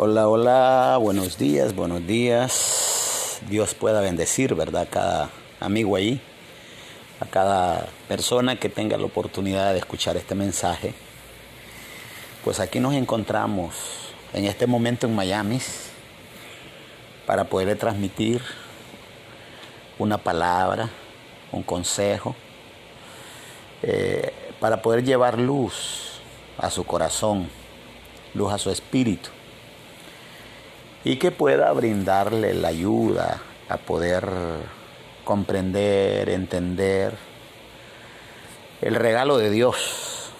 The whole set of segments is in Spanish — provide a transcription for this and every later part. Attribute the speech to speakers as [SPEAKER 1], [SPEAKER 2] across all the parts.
[SPEAKER 1] Hola, hola, buenos días, buenos días. Dios pueda bendecir, ¿verdad? A cada amigo ahí, a cada persona que tenga la oportunidad de escuchar este mensaje. Pues aquí nos encontramos en este momento en Miami para poderle transmitir una palabra, un consejo, eh, para poder llevar luz a su corazón, luz a su espíritu y que pueda brindarle la ayuda a poder comprender, entender el regalo de Dios,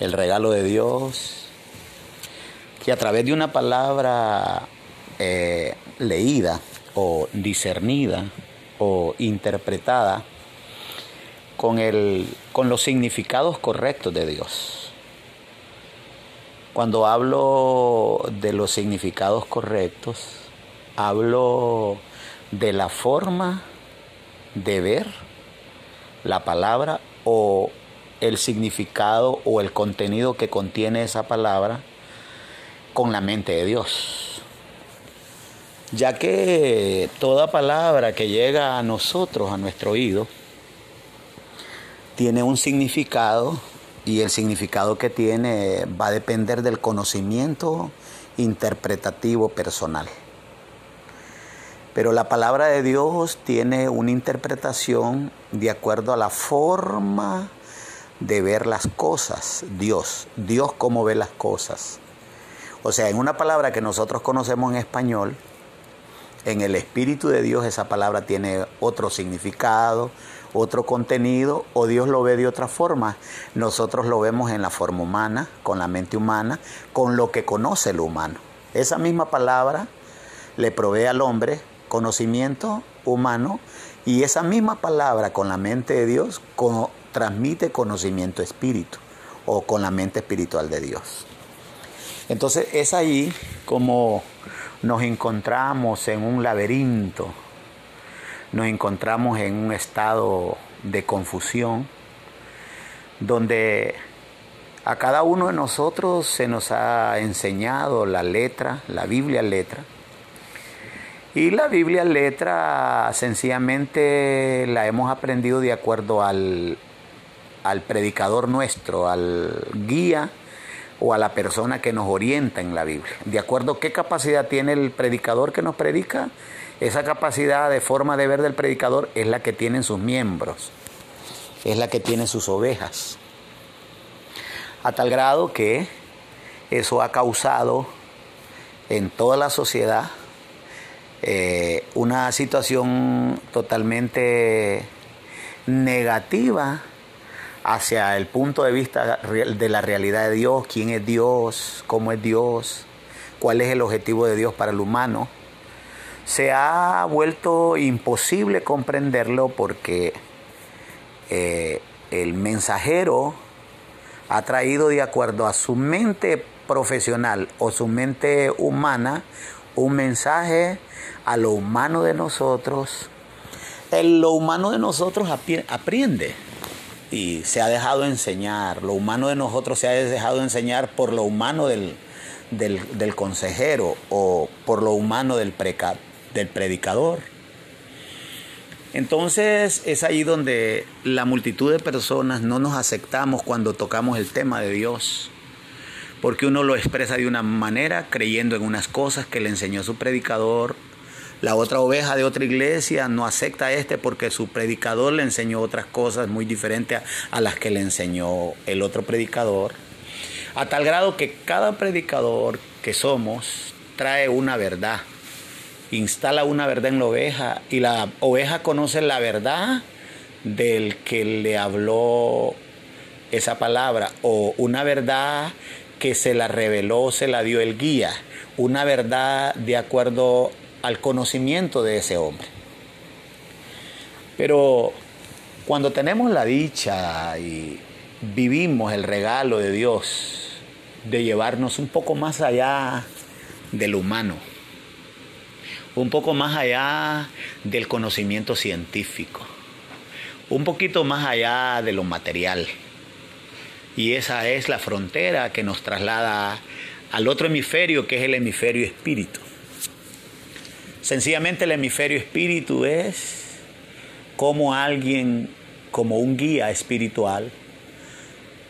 [SPEAKER 1] el regalo de Dios que a través de una palabra eh, leída o discernida o interpretada con, el, con los significados correctos de Dios cuando hablo de los significados correctos, hablo de la forma de ver la palabra o el significado o el contenido que contiene esa palabra con la mente de Dios. Ya que toda palabra que llega a nosotros, a nuestro oído, tiene un significado y el significado que tiene va a depender del conocimiento interpretativo personal. Pero la palabra de Dios tiene una interpretación de acuerdo a la forma de ver las cosas. Dios, Dios cómo ve las cosas. O sea, en una palabra que nosotros conocemos en español, en el Espíritu de Dios esa palabra tiene otro significado, otro contenido o Dios lo ve de otra forma. Nosotros lo vemos en la forma humana, con la mente humana, con lo que conoce el humano. Esa misma palabra le provee al hombre conocimiento humano y esa misma palabra con la mente de Dios transmite conocimiento espíritu o con la mente espiritual de Dios. Entonces es ahí como nos encontramos en un laberinto nos encontramos en un estado de confusión donde a cada uno de nosotros se nos ha enseñado la letra, la Biblia letra. Y la Biblia letra sencillamente la hemos aprendido de acuerdo al, al predicador nuestro, al guía o a la persona que nos orienta en la Biblia. De acuerdo a qué capacidad tiene el predicador que nos predica, esa capacidad de forma de ver del predicador es la que tienen sus miembros, es la que tienen sus ovejas. A tal grado que eso ha causado en toda la sociedad eh, una situación totalmente negativa hacia el punto de vista de la realidad de Dios, quién es Dios, cómo es Dios, cuál es el objetivo de Dios para el humano se ha vuelto imposible comprenderlo porque eh, el mensajero ha traído de acuerdo a su mente profesional o su mente humana un mensaje a lo humano de nosotros. El, lo humano de nosotros aprende y se ha dejado enseñar. Lo humano de nosotros se ha dejado enseñar por lo humano del, del, consejero o por lo humano del, preca, del predicador. Entonces es ahí donde la multitud de personas no nos aceptamos cuando tocamos el tema de Dios, porque uno lo expresa de una manera creyendo en unas cosas que le enseñó su predicador, la otra oveja de otra iglesia no acepta a este porque su predicador le enseñó otras cosas muy diferentes a las que le enseñó el otro predicador, a tal grado que cada predicador que somos trae una verdad instala una verdad en la oveja y la oveja conoce la verdad del que le habló esa palabra o una verdad que se la reveló, se la dio el guía, una verdad de acuerdo al conocimiento de ese hombre. Pero cuando tenemos la dicha y vivimos el regalo de Dios de llevarnos un poco más allá del humano, un poco más allá del conocimiento científico, un poquito más allá de lo material. Y esa es la frontera que nos traslada al otro hemisferio que es el hemisferio espíritu. Sencillamente el hemisferio espíritu es como alguien, como un guía espiritual,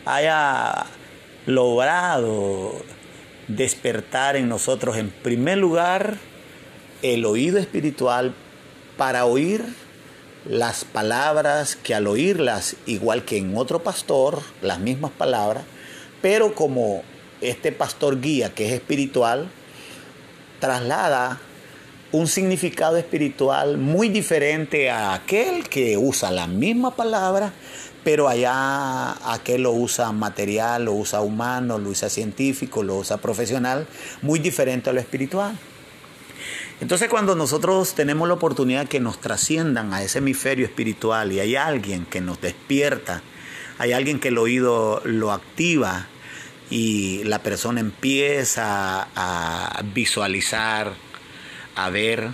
[SPEAKER 1] haya logrado despertar en nosotros en primer lugar el oído espiritual para oír las palabras que al oírlas, igual que en otro pastor, las mismas palabras, pero como este pastor guía que es espiritual, traslada un significado espiritual muy diferente a aquel que usa la misma palabra, pero allá aquel lo usa material, lo usa humano, lo usa científico, lo usa profesional, muy diferente a lo espiritual. Entonces cuando nosotros tenemos la oportunidad que nos trasciendan a ese hemisferio espiritual y hay alguien que nos despierta, hay alguien que el oído lo activa y la persona empieza a visualizar, a ver,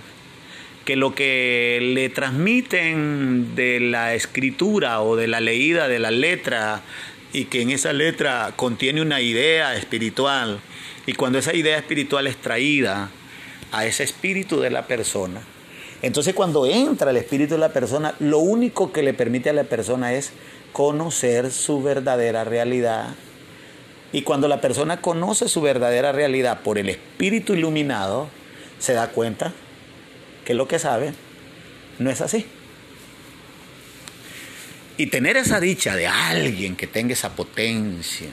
[SPEAKER 1] que lo que le transmiten de la escritura o de la leída de la letra y que en esa letra contiene una idea espiritual y cuando esa idea espiritual es traída a ese espíritu de la persona. Entonces cuando entra el espíritu de la persona, lo único que le permite a la persona es conocer su verdadera realidad. Y cuando la persona conoce su verdadera realidad por el espíritu iluminado, se da cuenta que lo que sabe no es así. Y tener esa dicha de alguien que tenga esa potencia,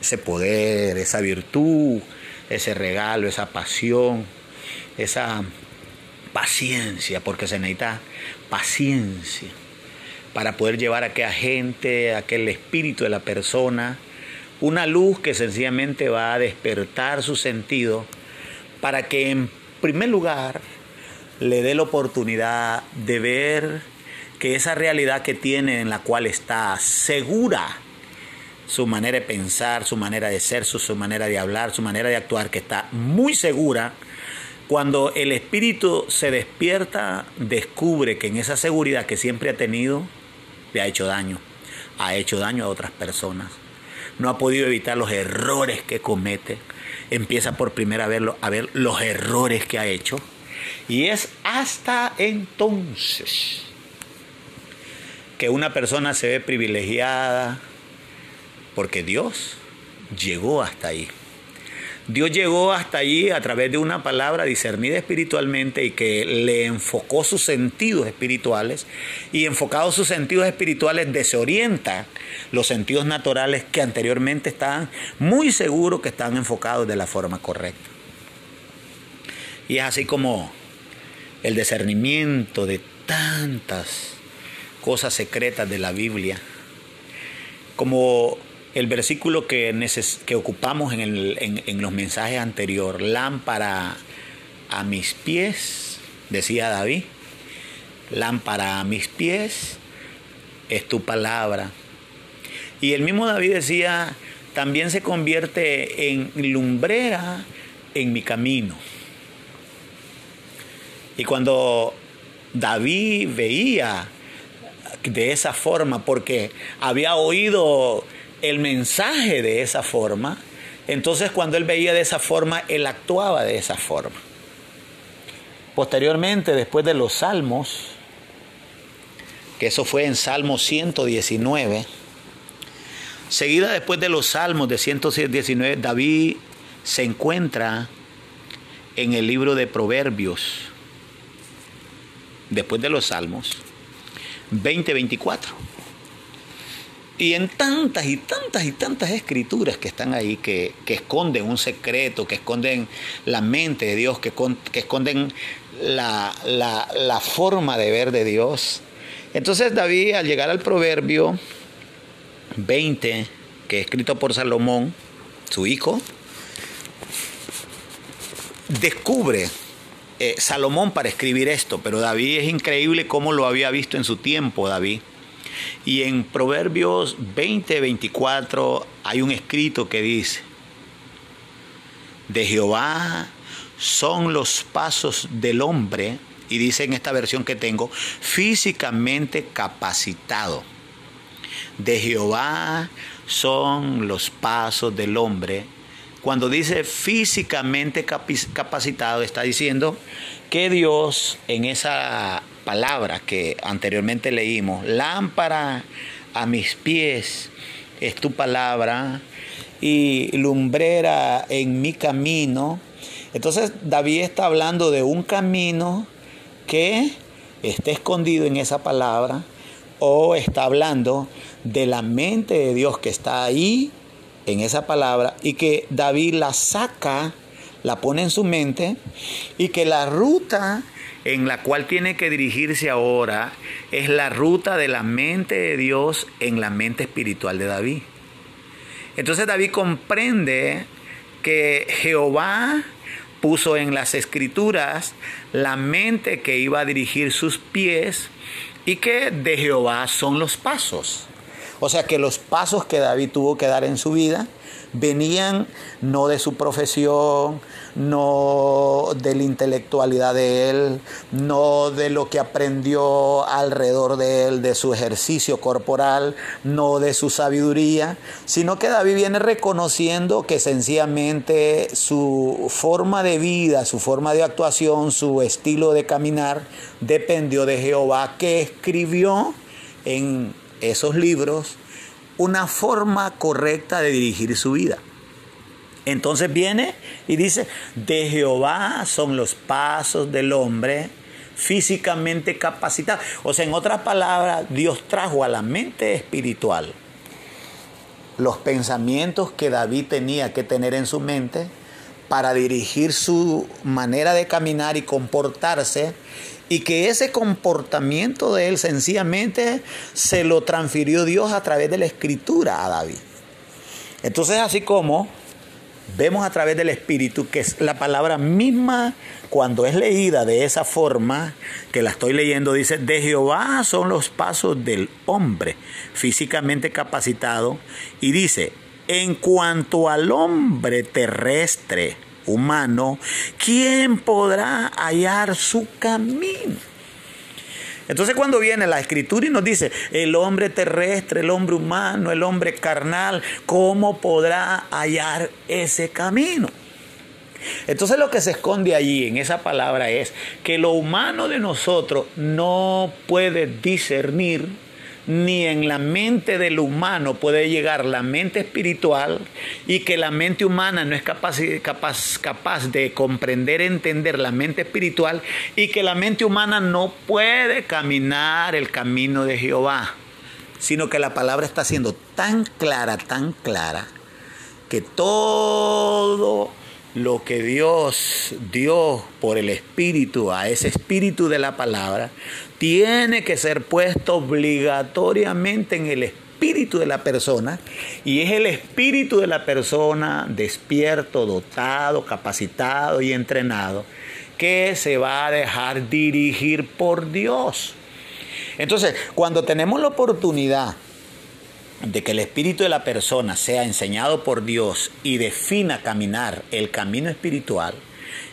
[SPEAKER 1] ese poder, esa virtud, ese regalo, esa pasión, esa paciencia, porque se necesita paciencia para poder llevar a aquella gente, a aquel espíritu de la persona, una luz que sencillamente va a despertar su sentido para que en primer lugar le dé la oportunidad de ver que esa realidad que tiene en la cual está segura su manera de pensar, su manera de ser, su, manera de hablar, su manera de actuar, que está muy segura, cuando el espíritu se despierta, descubre que en esa seguridad que siempre ha tenido, le ha hecho daño, ha hecho daño a otras personas, no ha podido evitar los errores que comete, empieza por primera vez a ver los errores que ha hecho, y es hasta entonces que una persona se ve privilegiada, porque Dios llegó hasta ahí. Dios llegó hasta allí a través de una palabra discernida espiritualmente y que le enfocó sus sentidos espirituales y enfocados sus sentidos espirituales desorienta los sentidos naturales que anteriormente estaban muy seguros que estaban enfocados de la forma correcta. Y es así como el discernimiento de tantas cosas secretas de la Biblia, como el versículo que, ocupamos en, los mensajes anteriores, lámpara a mis pies, decía David, lámpara a mis pies es tu palabra. Y el mismo David decía, también se convierte en lumbrera en mi camino. Y cuando David veía de esa forma, porque había oído el mensaje de esa forma, entonces cuando él veía de esa forma, él actuaba de esa forma. Posteriormente, después de los salmos, que eso fue en Salmo 119, seguida después de los salmos de 119, David se encuentra en el libro de Proverbios, después de los salmos, 20-24. Y en tantas y tantas y tantas escrituras que están ahí, que, esconden un secreto, que esconden la mente de Dios, que, que esconden la, la forma de ver de Dios. Entonces David, al llegar al proverbio 20, que es escrito por Salomón, su hijo, descubre eh, Salomón para escribir esto, pero David es increíble cómo lo había visto en su tiempo, David. Y en Proverbios 20, 24 hay un escrito que dice, de Jehová son los pasos del hombre, y dice en esta versión que tengo, físicamente capacitado. De Jehová son los pasos del hombre, Cuando dice físicamente capacitado, está diciendo que Dios en esa palabra que anteriormente leímos, lámpara a mis pies es tu palabra y lumbrera en mi camino. Entonces David está hablando de un camino que está escondido en esa palabra o está hablando de la mente de Dios que está ahí en esa palabra y que David la saca, la pone en su mente y que la ruta en la cual tiene que dirigirse ahora es la ruta de la mente de Dios en la mente espiritual de David. Entonces David comprende que Jehová puso en las escrituras la mente que iba a dirigir sus pies y que de Jehová son los pasos. O sea que los pasos que David tuvo que dar en su vida venían no de su profesión, no de la intelectualidad de él, no de lo que aprendió alrededor de él, de su ejercicio corporal, no de su sabiduría, sino que David viene reconociendo que sencillamente su forma de vida, su forma de actuación, su estilo de caminar dependió de Jehová que escribió en esos libros una forma correcta de dirigir su vida. Entonces viene y dice, de Jehová son los pasos del hombre físicamente capacitado. O sea, en otras palabras, Dios trajo a la mente espiritual los pensamientos que David tenía que tener en su mente para dirigir su manera de caminar y comportarse y que ese comportamiento de él sencillamente se lo transfirió Dios a través de la escritura a David. Entonces así como vemos a través del Espíritu que es la palabra misma cuando es leída de esa forma que la estoy leyendo dice, de Jehová son los pasos del hombre físicamente capacitado y dice, en cuanto al hombre terrestre, humano, ¿quién podrá hallar su camino? Entonces cuando viene la escritura y nos dice, el hombre terrestre, el hombre humano, el hombre carnal, ¿cómo podrá hallar ese camino? Entonces lo que se esconde allí en esa palabra es que lo humano de nosotros no puede discernir ni en la mente del humano puede llegar la mente espiritual y que la mente humana no es capaz, de comprender, entender la mente espiritual y que la mente humana no puede caminar el camino de Jehová, sino que la palabra está siendo tan clara, tan clara, que todo lo que Dios dio por el Espíritu a ese Espíritu de la palabra, tiene que ser puesto obligatoriamente en el espíritu de la persona y es el espíritu de la persona despierto, dotado, capacitado y entrenado que se va a dejar dirigir por Dios. Entonces, cuando tenemos la oportunidad de que el espíritu de la persona sea enseñado por Dios y defina caminar el camino espiritual,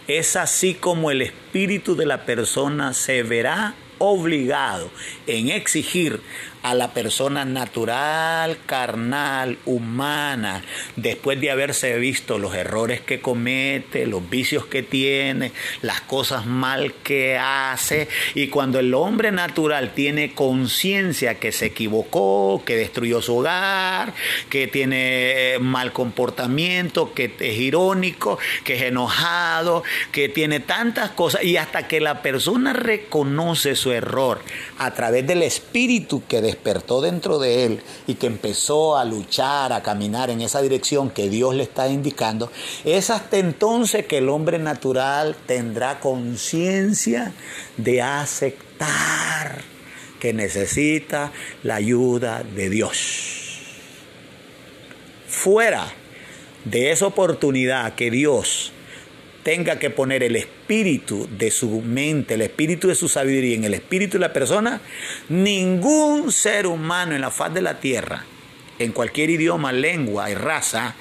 [SPEAKER 1] es así como el espíritu de la persona se verá obligado en exigir a la persona natural, carnal, humana, después de haberse visto los errores que comete, los vicios que tiene, las cosas mal que hace, y cuando el hombre natural tiene conciencia que se equivocó, que destruyó su hogar, que tiene eh, mal comportamiento, que es irónico, que es enojado, que tiene tantas cosas, y hasta que la persona reconoce su error a través del espíritu que despertó dentro de él y que empezó a luchar, a caminar en esa dirección que Dios le está indicando, es hasta entonces que el hombre natural tendrá conciencia de aceptar que necesita la ayuda de Dios. Fuera de esa oportunidad que Dios tenga que poner el espíritu de su mente, el espíritu de su sabiduría en el espíritu de la persona, ningún ser humano en la faz de la tierra, en cualquier idioma, lengua y raza,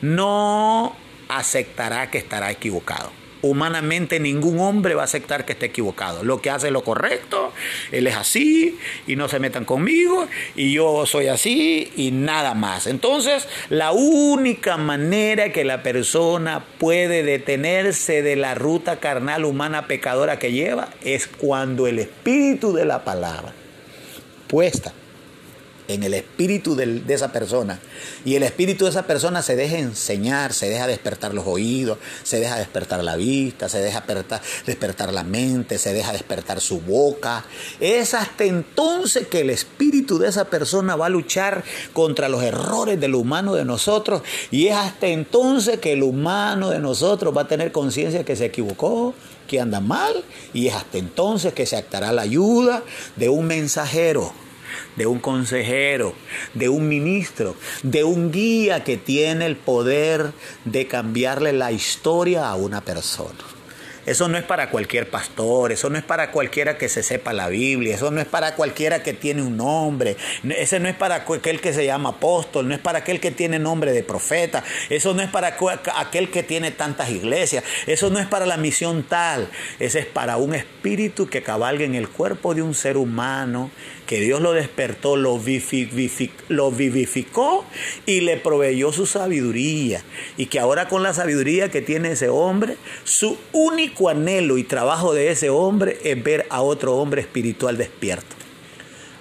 [SPEAKER 1] no aceptará que estará equivocado. Humanamente ningún hombre va a aceptar que esté equivocado. Lo que hace es lo correcto, él es así y no se metan conmigo y yo soy así y nada más. Entonces, la única manera que la persona puede detenerse de la ruta carnal humana pecadora que lleva es cuando el espíritu de la palabra puesta en el espíritu de, esa persona. Y el espíritu de esa persona se deja enseñar, se deja despertar los oídos, se deja despertar la vista, se deja despertar, la mente, se deja despertar su boca. Es hasta entonces que el espíritu de esa persona va a luchar contra los errores del humano de nosotros. Y es hasta entonces que el humano de nosotros va a tener conciencia que se equivocó, que anda mal. Y es hasta entonces que se actará la ayuda de un mensajero de un consejero, de un ministro, de un guía que tiene el poder de cambiarle la historia a una persona. Eso no es para cualquier pastor, eso no es para cualquiera que se sepa la Biblia, eso no es para cualquiera que tiene un nombre, ese no es para aquel que se llama apóstol, no es para aquel que tiene nombre de profeta, eso no es para aquel que tiene tantas iglesias, eso no es para la misión tal, ese es para un espíritu que cabalga en el cuerpo de un ser humano, que Dios lo despertó, lo, vivificó y le proveyó su sabiduría, y que ahora con la sabiduría que tiene ese hombre, su único anhelo y trabajo de ese hombre es ver a otro hombre espiritual despierto.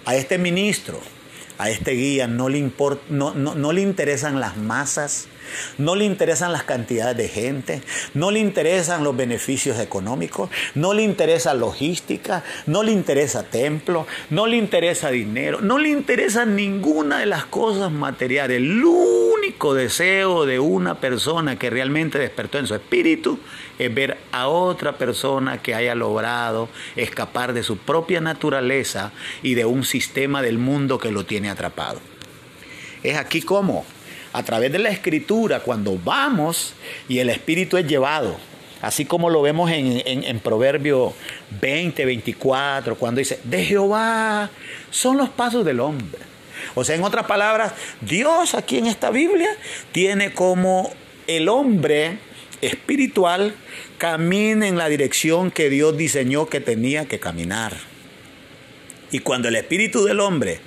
[SPEAKER 1] A este ministro, a este guía no le, no, no, le interesan las masas, no le interesan las cantidades de gente, no le interesan los beneficios económicos, no le interesa logística, no le interesa templo, no le interesa dinero, no le interesa ninguna de las cosas materiales. El único deseo de una persona que realmente despertó en su espíritu es ver a otra persona que haya logrado escapar de su propia naturaleza y de un sistema del mundo que lo tiene atrapado. Es aquí como, a través de la escritura, cuando vamos y el espíritu es llevado, así como lo vemos en, en, Proverbio 20, 24, cuando dice, de Jehová son los pasos del hombre. O sea, en otras palabras, Dios aquí en esta Biblia tiene como el hombre espiritual camina en la dirección que Dios diseñó que tenía que caminar. Y cuando el espíritu del hombre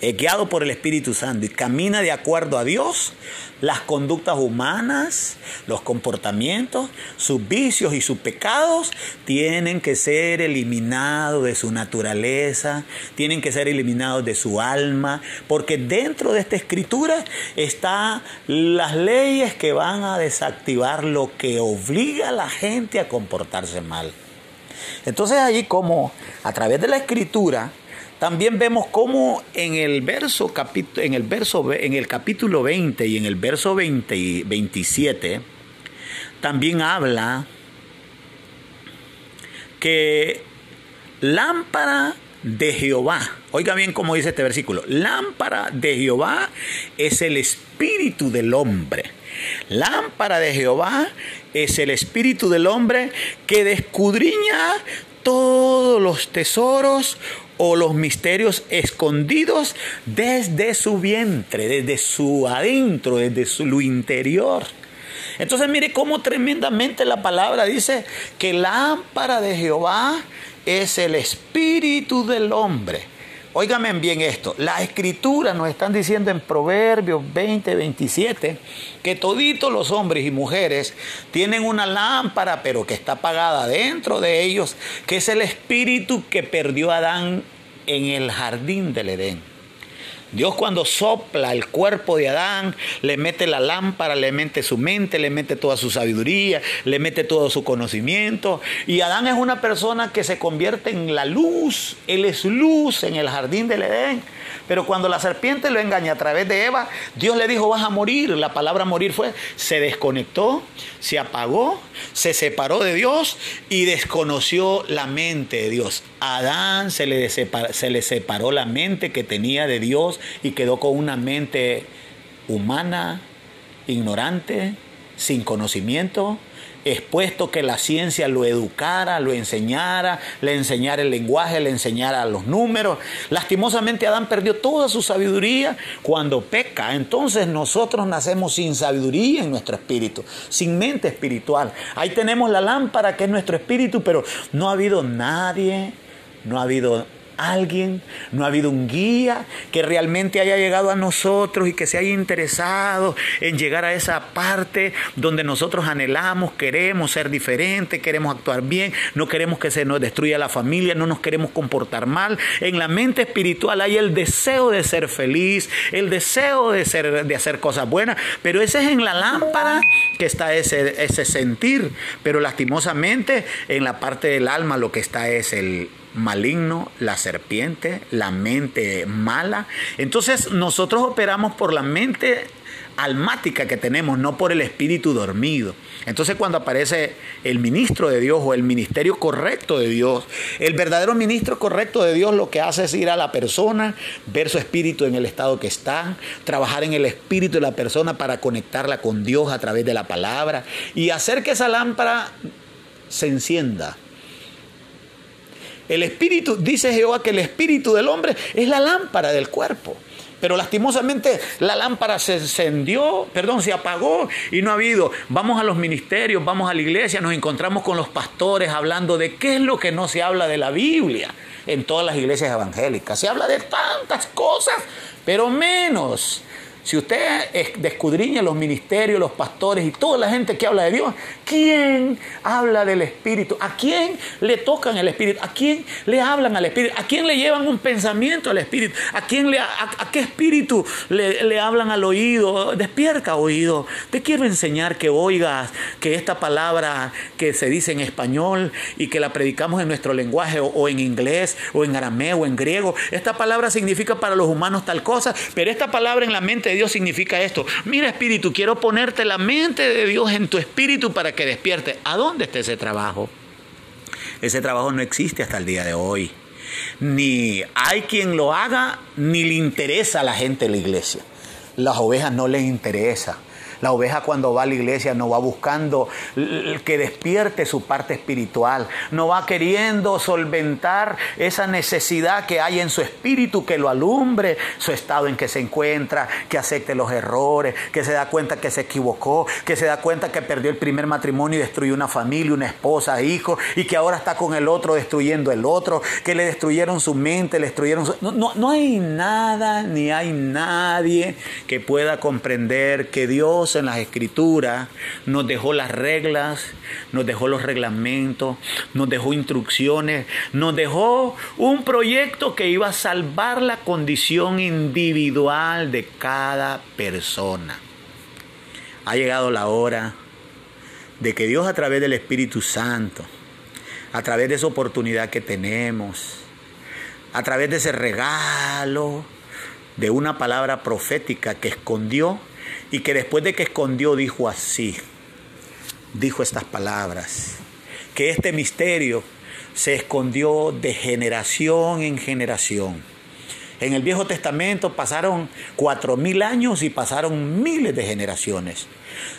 [SPEAKER 1] es guiado por el Espíritu Santo y camina de acuerdo a Dios, las conductas humanas, los comportamientos, sus vicios y sus pecados tienen que ser eliminados de su naturaleza, tienen que ser eliminados de su alma, porque dentro de esta escritura están las leyes que van a desactivar lo que obliga a la gente a comportarse mal. Entonces allí como a través de la escritura, también vemos cómo en el verso en el verso en el capítulo 20 y en el verso 20 27 también habla que lámpara de Jehová. Oiga bien cómo dice este versículo. Lámpara de Jehová es el espíritu del hombre. Lámpara de Jehová es el espíritu del hombre que descudriña todos los tesoros o los misterios escondidos desde su vientre, desde su adentro, desde su interior. Entonces mire cómo tremendamente la palabra dice que lámpara de Jehová es el espíritu del hombre. Óigame bien esto, la escritura nos están diciendo en Proverbios 20, 27 que toditos los hombres y mujeres tienen una lámpara pero que está apagada dentro de ellos, que es el espíritu que perdió Adán en el jardín del Edén. Dios cuando sopla el cuerpo de Adán, le mete la lámpara, le mete su mente, le mete toda su sabiduría, le mete todo su conocimiento. Y Adán es una persona que se convierte en la luz, él es luz en el jardín del Edén. Pero cuando la serpiente lo engaña a través de Eva, Dios le dijo, vas a morir. La palabra morir fue, se desconectó, se apagó, se separó de Dios y desconoció la mente de Dios. A Adán se le, se le separó la mente que tenía de Dios y quedó con una mente humana, ignorante, sin conocimiento, expuesto que la ciencia lo educara, lo enseñara, le enseñara el lenguaje, le enseñara los números. Lastimosamente Adán perdió toda su sabiduría cuando peca. Entonces nosotros nacemos sin sabiduría en nuestro espíritu, sin mente espiritual. Ahí tenemos la lámpara que es nuestro espíritu, pero no ha habido nadie, no ha habido alguien, no ha habido un guía que realmente haya llegado a nosotros y que se haya interesado en llegar a esa parte donde nosotros anhelamos, queremos ser diferentes, queremos actuar bien, no queremos que se nos destruya la familia, no nos queremos comportar mal. En la mente espiritual hay el deseo de ser feliz, el deseo de, ser, de hacer cosas buenas, pero ese es en la lámpara que está ese, ese sentir, pero lastimosamente en la parte del alma lo que está es el, maligno, la serpiente, la mente mala. Entonces nosotros operamos por la mente almática que tenemos, no por el espíritu dormido. Entonces cuando aparece el ministro de Dios o el ministerio correcto de Dios, el verdadero ministro correcto de Dios lo que hace es ir a la persona, ver su espíritu en el estado que está, trabajar en el espíritu de la persona para conectarla con Dios a través de la palabra y hacer que esa lámpara se encienda el espíritu, dice Jehová que el espíritu del hombre es la lámpara del cuerpo. Pero lastimosamente la lámpara se encendió, perdón, se apagó y no ha habido. Vamos a los ministerios, vamos a la iglesia, nos encontramos con los pastores hablando de qué es lo que no se habla de la Biblia en todas las iglesias evangélicas. Se habla de tantas cosas, pero menos si usted descudriña los ministerios, los pastores y toda la gente que habla de Dios, ¿quién habla del Espíritu? ¿A quién le tocan el Espíritu? ¿A quién le hablan al Espíritu? ¿A quién le llevan un pensamiento al Espíritu? ¿A, quién le, a, qué Espíritu le, le, hablan al oído? Despierta oído. Te quiero enseñar que oigas que esta palabra que se dice en español y que la predicamos en nuestro lenguaje o, en inglés o en arameo o en griego, esta palabra significa para los humanos tal cosa, pero esta palabra en la mente de Dios significa esto. Mira espíritu, quiero ponerte la mente de Dios en tu espíritu para que despierte. ¿A dónde está ese trabajo? Ese trabajo no existe hasta el día de hoy. Ni hay quien lo haga, ni le interesa a la gente de la iglesia. Las ovejas no les interesa. La oveja cuando va a la iglesia no va buscando que despierte su parte espiritual, no va queriendo solventar esa necesidad que hay en su espíritu, que lo alumbre, su estado en que se encuentra, que acepte los errores, que se da cuenta que se equivocó, que se da cuenta que perdió el primer matrimonio y destruyó una familia, una esposa, hijos, y que ahora está con el otro destruyendo el otro, que le destruyeron su mente, le destruyeron su... No, no, no hay nada ni hay nadie que pueda comprender que Dios en las escrituras, nos dejó las reglas, nos dejó los reglamentos, nos dejó instrucciones, nos dejó un proyecto que iba a salvar la condición individual de cada persona. Ha llegado la hora de que Dios a través del Espíritu Santo, a través de esa oportunidad que tenemos, a través de ese regalo, de una palabra profética que escondió y que después de que escondió dijo así, dijo estas palabras, que este misterio se escondió de generación en generación. En el Viejo Testamento pasaron cuatro mil años y pasaron miles de generaciones.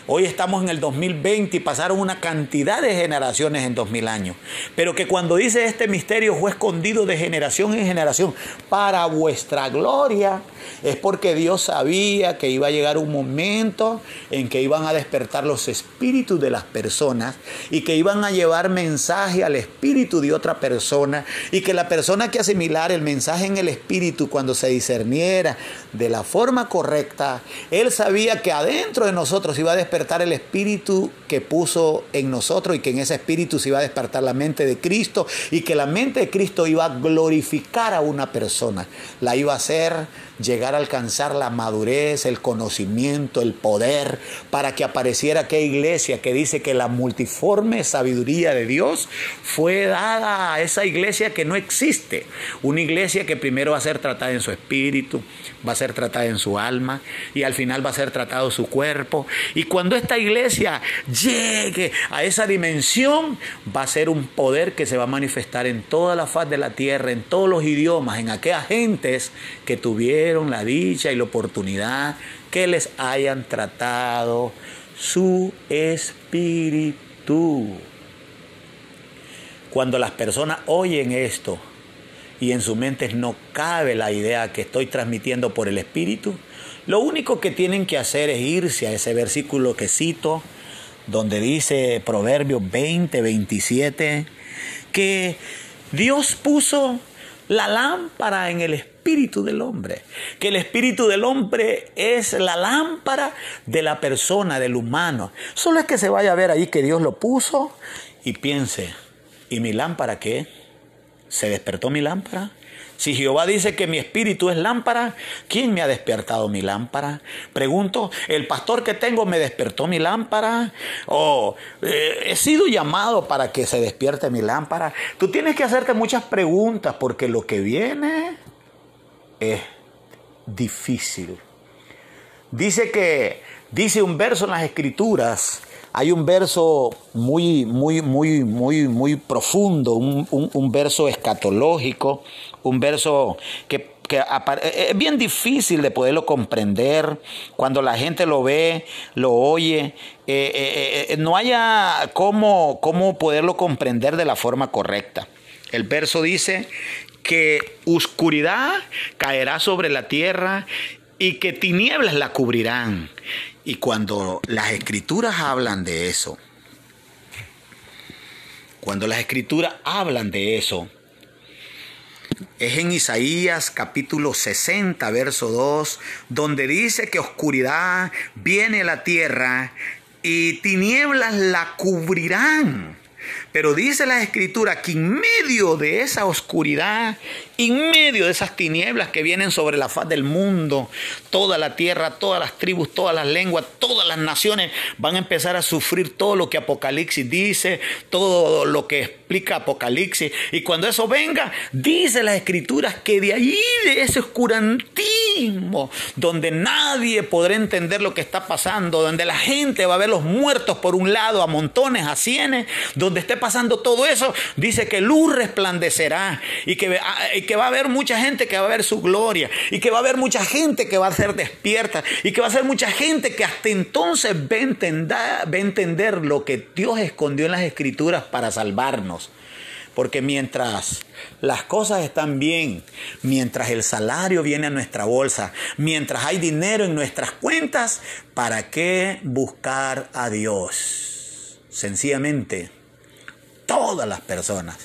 [SPEAKER 1] Hoy estamos en el 2020 y pasaron una cantidad de generaciones en 2000 años. Pero que cuando dice este misterio fue escondido de generación en generación para vuestra gloria, es porque Dios sabía que iba a llegar un momento en que iban a despertar los espíritus de las personas y que iban a llevar mensaje al espíritu de otra persona y que la persona que asimilara el mensaje en el espíritu cuando se discerniera de la forma correcta, él sabía que adentro de nosotros iba a despertar el espíritu que puso en nosotros y que en ese espíritu se iba a despertar la mente de Cristo y que la mente de Cristo iba a glorificar a una persona, la iba a hacer llegar a alcanzar la madurez, el conocimiento, el poder, para que apareciera aquella iglesia que dice que la multiforme sabiduría de Dios fue dada a esa iglesia que no existe. Una iglesia que primero va a ser tratada en su espíritu, va a ser tratada en su alma y al final va a ser tratado su cuerpo. Y cuando esta iglesia llegue a esa dimensión, va a ser un poder que se va a manifestar en toda la faz de la tierra, en todos los idiomas, en aquellas gentes que tuvieron la dicha y la oportunidad que les hayan tratado su espíritu. Cuando las personas oyen esto y en su mente no cabe la idea que estoy transmitiendo por el espíritu, lo único que tienen que hacer es irse a ese versículo que cito, donde dice Proverbios 20, 27, que Dios puso la lámpara en el espíritu del hombre, que el espíritu del hombre es la lámpara de la persona, del humano. Solo es que se vaya a ver ahí que Dios lo puso y piense, ¿y mi lámpara qué? ¿Se despertó mi lámpara? Si Jehová dice que mi espíritu es lámpara, ¿quién me ha despertado mi lámpara? Pregunto, ¿el pastor que tengo me despertó mi lámpara? ¿O eh, he sido llamado para que se despierte mi lámpara? Tú tienes que hacerte muchas preguntas porque lo que viene es difícil. Dice que, dice un verso en las escrituras, hay un verso muy, muy, muy, muy, muy profundo, un, verso escatológico, un verso que, es bien difícil de poderlo comprender cuando la gente lo ve, lo oye, eh, eh, eh, no haya cómo, cómo poderlo comprender de la forma correcta. El verso dice que oscuridad caerá sobre la tierra y que tinieblas la cubrirán. Y cuando las escrituras hablan de eso, cuando las escrituras hablan de eso, es en Isaías capítulo 60, verso 2, donde dice que oscuridad viene a la tierra y tinieblas la cubrirán. Pero dice la escritura que en medio de esa oscuridad, en medio de esas tinieblas que vienen sobre la faz del mundo, toda la tierra, todas las tribus, todas las lenguas, todas las naciones van a empezar a sufrir todo lo que Apocalipsis dice, todo lo que explica Apocalipsis. Y cuando eso venga, dice las escrituras que de ahí, de ese oscurantismo, donde nadie podrá entender lo que está pasando, donde la gente va a ver los muertos por un lado a montones, a cienes, donde esté pasando todo eso, dice que luz resplandecerá y que, ah, que va a haber mucha gente que va a ver su gloria y que va a haber mucha gente que va a ser despierta y que va a ser mucha gente que hasta entonces va entender, va a entender lo que Dios escondió en las escrituras para salvarnos. Porque mientras las cosas están bien, mientras el salario viene a nuestra bolsa, mientras hay dinero en nuestras cuentas, ¿para qué buscar a Dios? Sencillamente todas las personas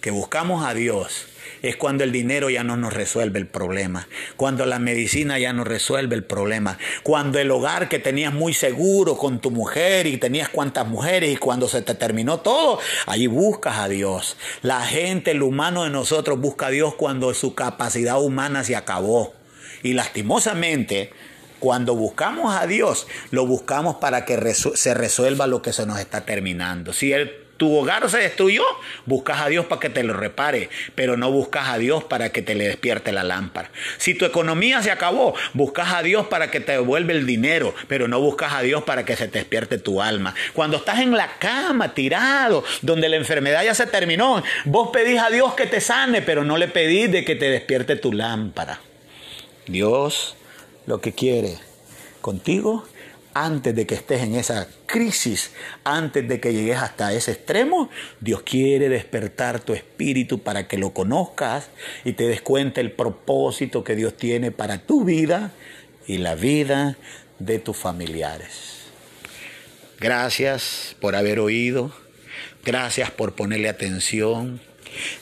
[SPEAKER 1] que buscamos a Dios es cuando el dinero ya no nos resuelve el problema, cuando la medicina ya no resuelve el problema, cuando el hogar que tenías muy seguro con tu mujer y tenías cuantas mujeres y cuando se te terminó todo, ahí buscas a Dios. La gente, el humano de nosotros busca a Dios cuando su capacidad humana se acabó. Y lastimosamente, cuando buscamos a Dios, lo buscamos para que se resuelva lo que se nos está terminando. Si el tu hogar se destruyó, buscas a Dios para que te lo repare, pero no buscas a Dios para que te le despierte la lámpara. Si tu economía se acabó, buscas a Dios para que te devuelva el dinero, pero no buscas a Dios para que se te despierte tu alma. Cuando estás en la cama, tirado, donde la enfermedad ya se terminó, vos pedís a Dios que te sane, pero no le pedís de que te despierte tu lámpara. Dios lo que quiere contigo antes de que estés en esa crisis, antes de que llegues hasta ese extremo, Dios quiere despertar tu espíritu para que lo conozcas y te des cuenta el propósito que Dios tiene para tu vida y la vida de tus familiares. Gracias por haber oído, gracias por ponerle atención,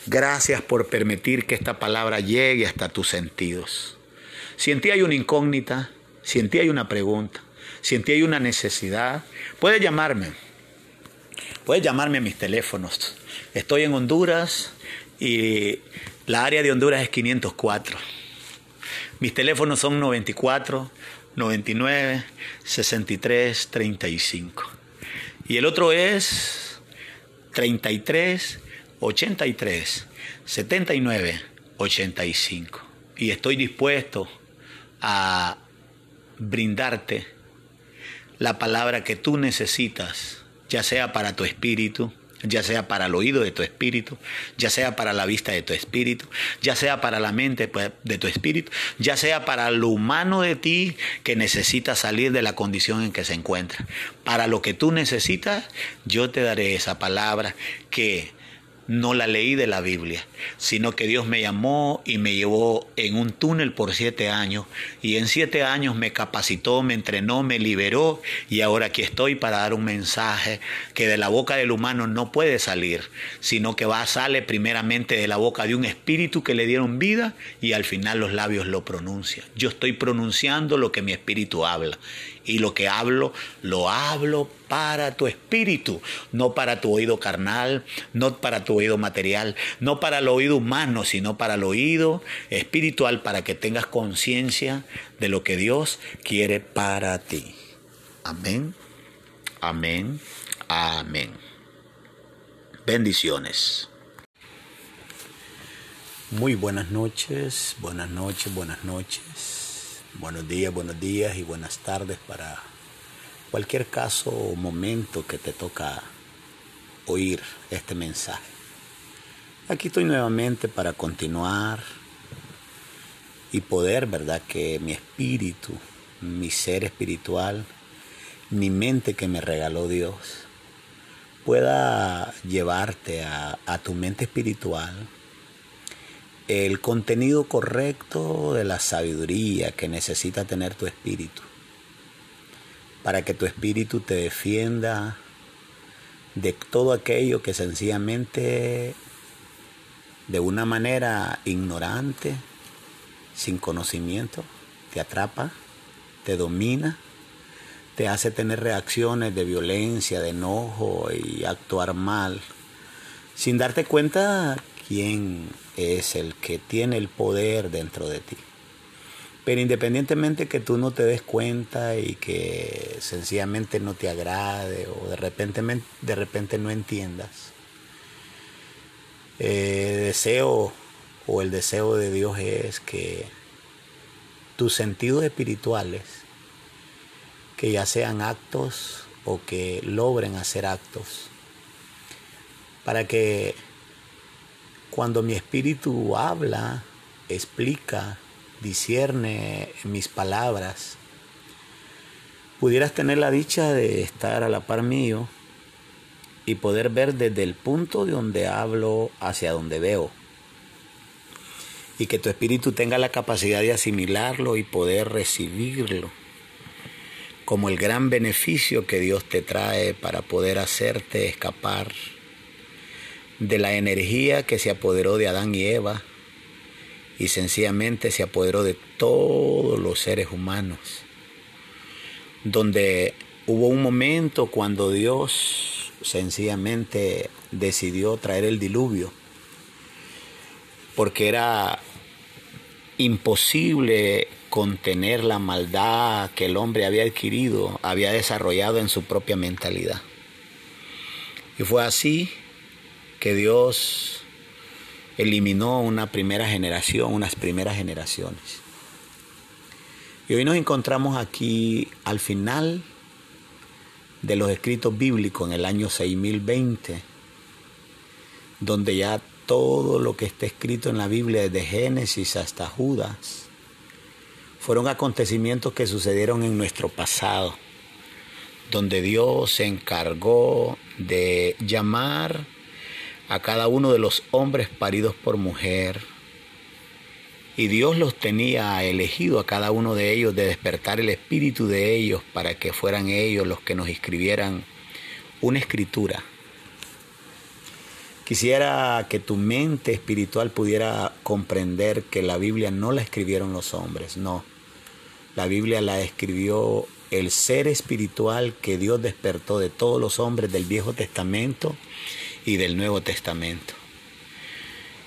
[SPEAKER 1] gracias por permitir que esta palabra llegue hasta tus sentidos. Si en ti hay una incógnita, si en ti hay una pregunta, si en ti hay una necesidad, puedes llamarme. Puedes llamarme a mis teléfonos. Estoy en Honduras y la área de Honduras es 504. Mis teléfonos son 94, 99, 63, 35. Y el otro es 33, 83, 79, 85. Y estoy dispuesto a brindarte la palabra que tú necesitas, ya sea para tu espíritu, ya sea para el oído de tu espíritu, ya sea para la vista de tu espíritu, ya sea para la mente pues, de tu espíritu, ya sea para lo humano de ti que necesita salir de la condición en que se encuentra. Para lo que tú necesitas, yo te daré esa palabra que no la leí de la Biblia, sino que Dios me llamó y me llevó en un túnel por siete años y en siete años me capacitó, me entrenó, me liberó y ahora aquí estoy para dar un mensaje que de la boca del humano no puede salir, sino que va, sale primeramente de la boca de un espíritu que le dieron vida y al final los labios lo pronuncian. Yo estoy pronunciando lo que mi espíritu habla y lo que hablo, lo hablo para tu espíritu, no para tu oído carnal, no para tu oído material, no para el oído humano, sino para el oído espiritual, para que tengas conciencia de lo que Dios quiere para ti. Amén, amén, amén. Bendiciones. Muy buenas noches, buenas noches, buenas noches. Buenos días, buenos días y buenas tardes para cualquier caso o momento que te toca oír este mensaje. Aquí estoy nuevamente para continuar y poder, ¿verdad? Que mi espíritu, mi ser espiritual, mi mente que me regaló Dios, pueda llevarte a, a tu mente espiritual el contenido correcto de la sabiduría que necesita tener tu espíritu, para que tu espíritu te defienda de todo aquello que sencillamente de una manera ignorante, sin conocimiento, te atrapa, te domina, te hace tener reacciones de violencia, de enojo y actuar mal, sin darte cuenta quién es el que tiene el poder dentro de ti. Pero independientemente que tú no te des cuenta y que sencillamente no te agrade o de repente, de repente no entiendas, eh, deseo o el deseo de Dios es que tus sentidos espirituales, que ya sean actos o que logren hacer actos, para que cuando mi espíritu habla, explica, discierne mis palabras, pudieras tener la dicha de estar a la par mío y poder ver desde el punto de donde hablo hacia donde veo. Y que tu espíritu tenga la capacidad de asimilarlo y poder recibirlo como el gran beneficio que Dios te trae para poder hacerte escapar de la energía que se apoderó de Adán y Eva y sencillamente se apoderó de todos los seres humanos, donde hubo un momento cuando Dios sencillamente decidió traer el diluvio, porque era imposible contener la maldad que el hombre había adquirido, había desarrollado en su propia mentalidad. Y fue así que Dios eliminó una primera generación, unas primeras generaciones. Y hoy nos encontramos aquí al final de los escritos bíblicos en el año 6020, donde ya todo lo que está escrito en la Biblia, desde Génesis hasta Judas, fueron acontecimientos que sucedieron en nuestro pasado, donde Dios se encargó de llamar a cada uno de los hombres paridos por mujer. Y Dios los tenía elegido a cada uno de ellos de despertar el espíritu de ellos para que fueran ellos los que nos escribieran una escritura. Quisiera que tu mente espiritual pudiera comprender que la Biblia no la escribieron los hombres, no. La Biblia la escribió el ser espiritual que Dios despertó de todos los hombres del Viejo Testamento y del Nuevo Testamento.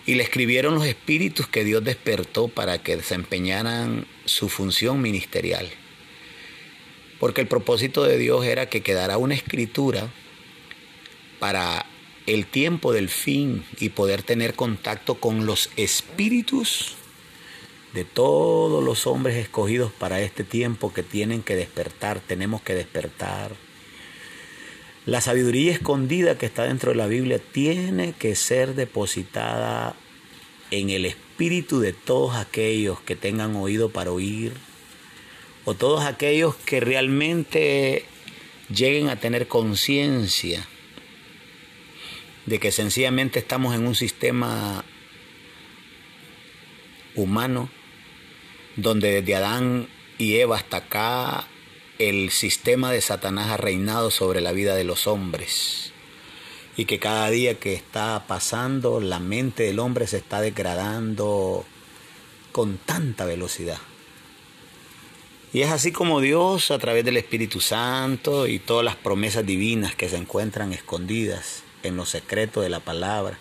[SPEAKER 1] Y le escribieron los espíritus que Dios despertó para que desempeñaran su función ministerial. Porque el propósito de Dios era que quedara una escritura para el tiempo del fin y poder tener contacto con los espíritus de todos los hombres escogidos para este tiempo que tienen que despertar, tenemos que despertar La sabiduría escondida que está dentro de la Biblia tiene que ser depositada en el espíritu de todos aquellos que tengan oído para oír, o todos aquellos que realmente lleguen a tener conciencia de que sencillamente estamos en un sistema humano donde desde Adán y Eva hasta acá el sistema de Satanás ha reinado sobre la vida de los hombres y que cada día que está pasando la mente del hombre se está degradando con tanta velocidad. Y es así como Dios a través del Espíritu Santo y todas las promesas divinas que se encuentran escondidas en los secretos de la palabra,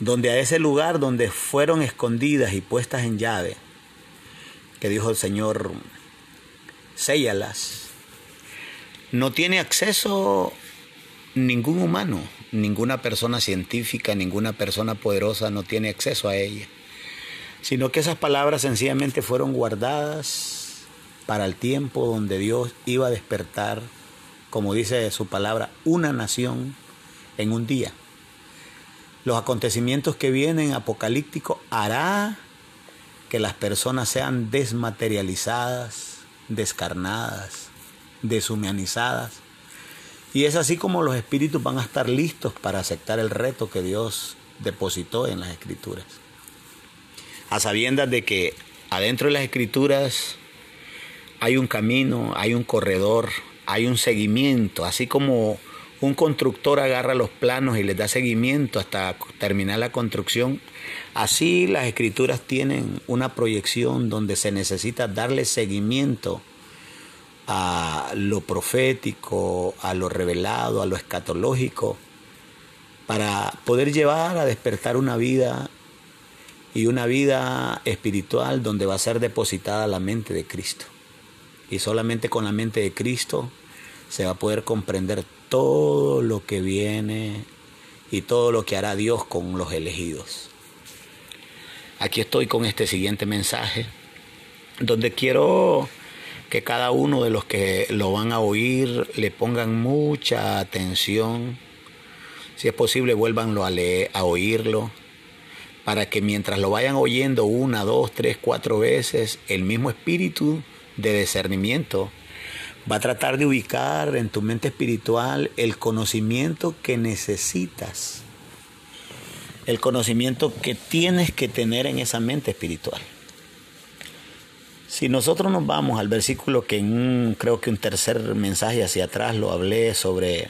[SPEAKER 1] donde a ese lugar donde fueron escondidas y puestas en llave, que dijo el Señor, séllalas. No tiene acceso ningún humano, ninguna persona científica, ninguna persona poderosa no tiene acceso a ella, sino que esas palabras sencillamente fueron guardadas para el tiempo donde Dios iba a despertar, como dice su palabra, una nación en un día. Los acontecimientos que vienen apocalípticos hará que las personas sean desmaterializadas, descarnadas, deshumanizadas. Y es así como los espíritus van a estar listos para aceptar el reto que Dios depositó en las escrituras. A sabiendas de que adentro de las escrituras hay un camino, hay un corredor, hay un seguimiento, así como un constructor agarra los planos y les da seguimiento hasta terminar la construcción. Así las escrituras tienen una proyección donde se necesita darle seguimiento a lo profético, a lo revelado, a lo escatológico, para poder llevar a despertar una vida y una vida espiritual donde va a ser depositada la mente de Cristo. Y solamente con la mente de Cristo se va a poder comprender todo lo que viene y todo lo que hará Dios con los elegidos. Aquí estoy con este siguiente mensaje, donde quiero que cada uno de los que lo van a oír le pongan mucha atención. Si es posible, vuélvanlo a, leer, a oírlo, para que mientras lo vayan oyendo una, dos, tres, cuatro veces, el mismo espíritu de discernimiento va a tratar de ubicar en tu mente espiritual el conocimiento que necesitas, el conocimiento que tienes que tener en esa mente espiritual. Si nosotros nos vamos al versículo que en un, creo que un tercer mensaje hacia atrás lo hablé sobre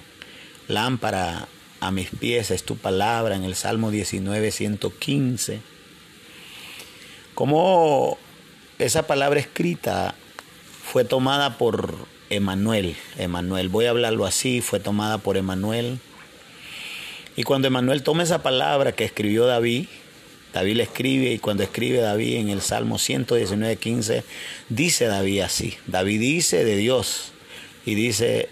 [SPEAKER 1] lámpara a mis pies es tu palabra en el Salmo 19, 115, como esa palabra escrita fue tomada por Emanuel. Emanuel, voy a hablarlo así, fue tomada por Emanuel. Y cuando Emanuel toma esa palabra que escribió David, David le escribe y cuando escribe David en el Salmo 119, 15, dice David así. David dice de Dios y dice,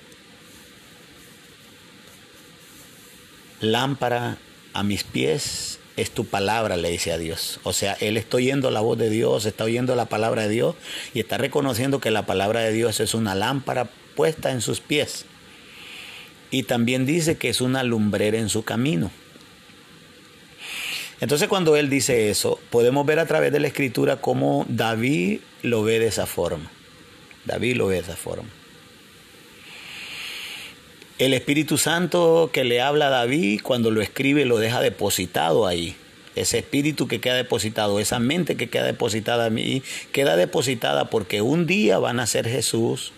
[SPEAKER 1] lámpara a mis pies es tu palabra, le dice a Dios. O sea, él está oyendo la voz de Dios, está oyendo la palabra de Dios y está reconociendo que la palabra de Dios es una lámpara puesta en sus pies. Y también dice que es una lumbrera en su camino. Entonces cuando él dice eso, podemos ver a través de la escritura cómo David lo ve de esa forma. David lo ve de esa forma. El Espíritu Santo que le habla a David cuando lo escribe lo deja depositado ahí. Ese espíritu que queda depositado, esa mente que queda depositada a mí, queda depositada porque un día van a ser Jesús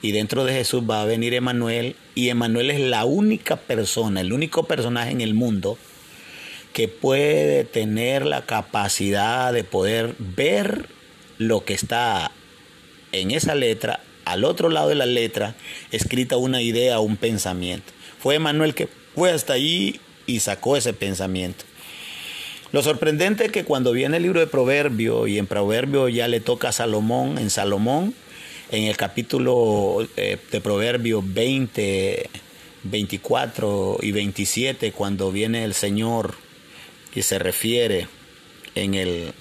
[SPEAKER 1] y dentro de Jesús va a venir Emanuel y Emanuel es la única persona, el único personaje en el mundo que puede tener la capacidad de poder ver lo que está en esa letra al otro lado de la letra escrita una idea un pensamiento. Fue Manuel que fue hasta allí y sacó ese pensamiento. Lo sorprendente es que cuando viene el libro de Proverbio y en Proverbio ya le toca a Salomón, en Salomón, en el capítulo eh, de Proverbio 20, 24 y 27, cuando viene el Señor y se refiere en el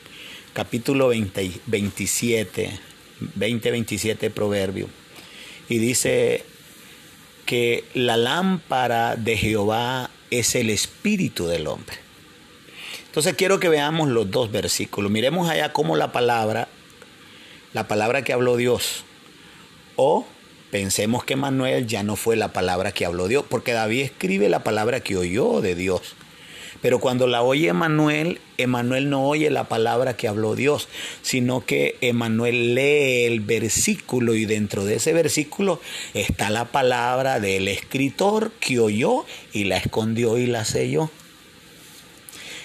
[SPEAKER 1] capítulo 20, 27, 20-27 Proverbio. Y dice que la lámpara de Jehová es el espíritu del hombre. Entonces quiero que veamos los dos versículos. Miremos allá cómo la palabra, la palabra que habló Dios, o pensemos que Manuel ya no fue la palabra que habló Dios, porque David escribe la palabra que oyó de Dios. Pero cuando la oye Emanuel, Emanuel no oye la palabra que habló Dios, sino que Emanuel lee el versículo y dentro de ese versículo está la palabra del escritor que oyó y la escondió y la selló.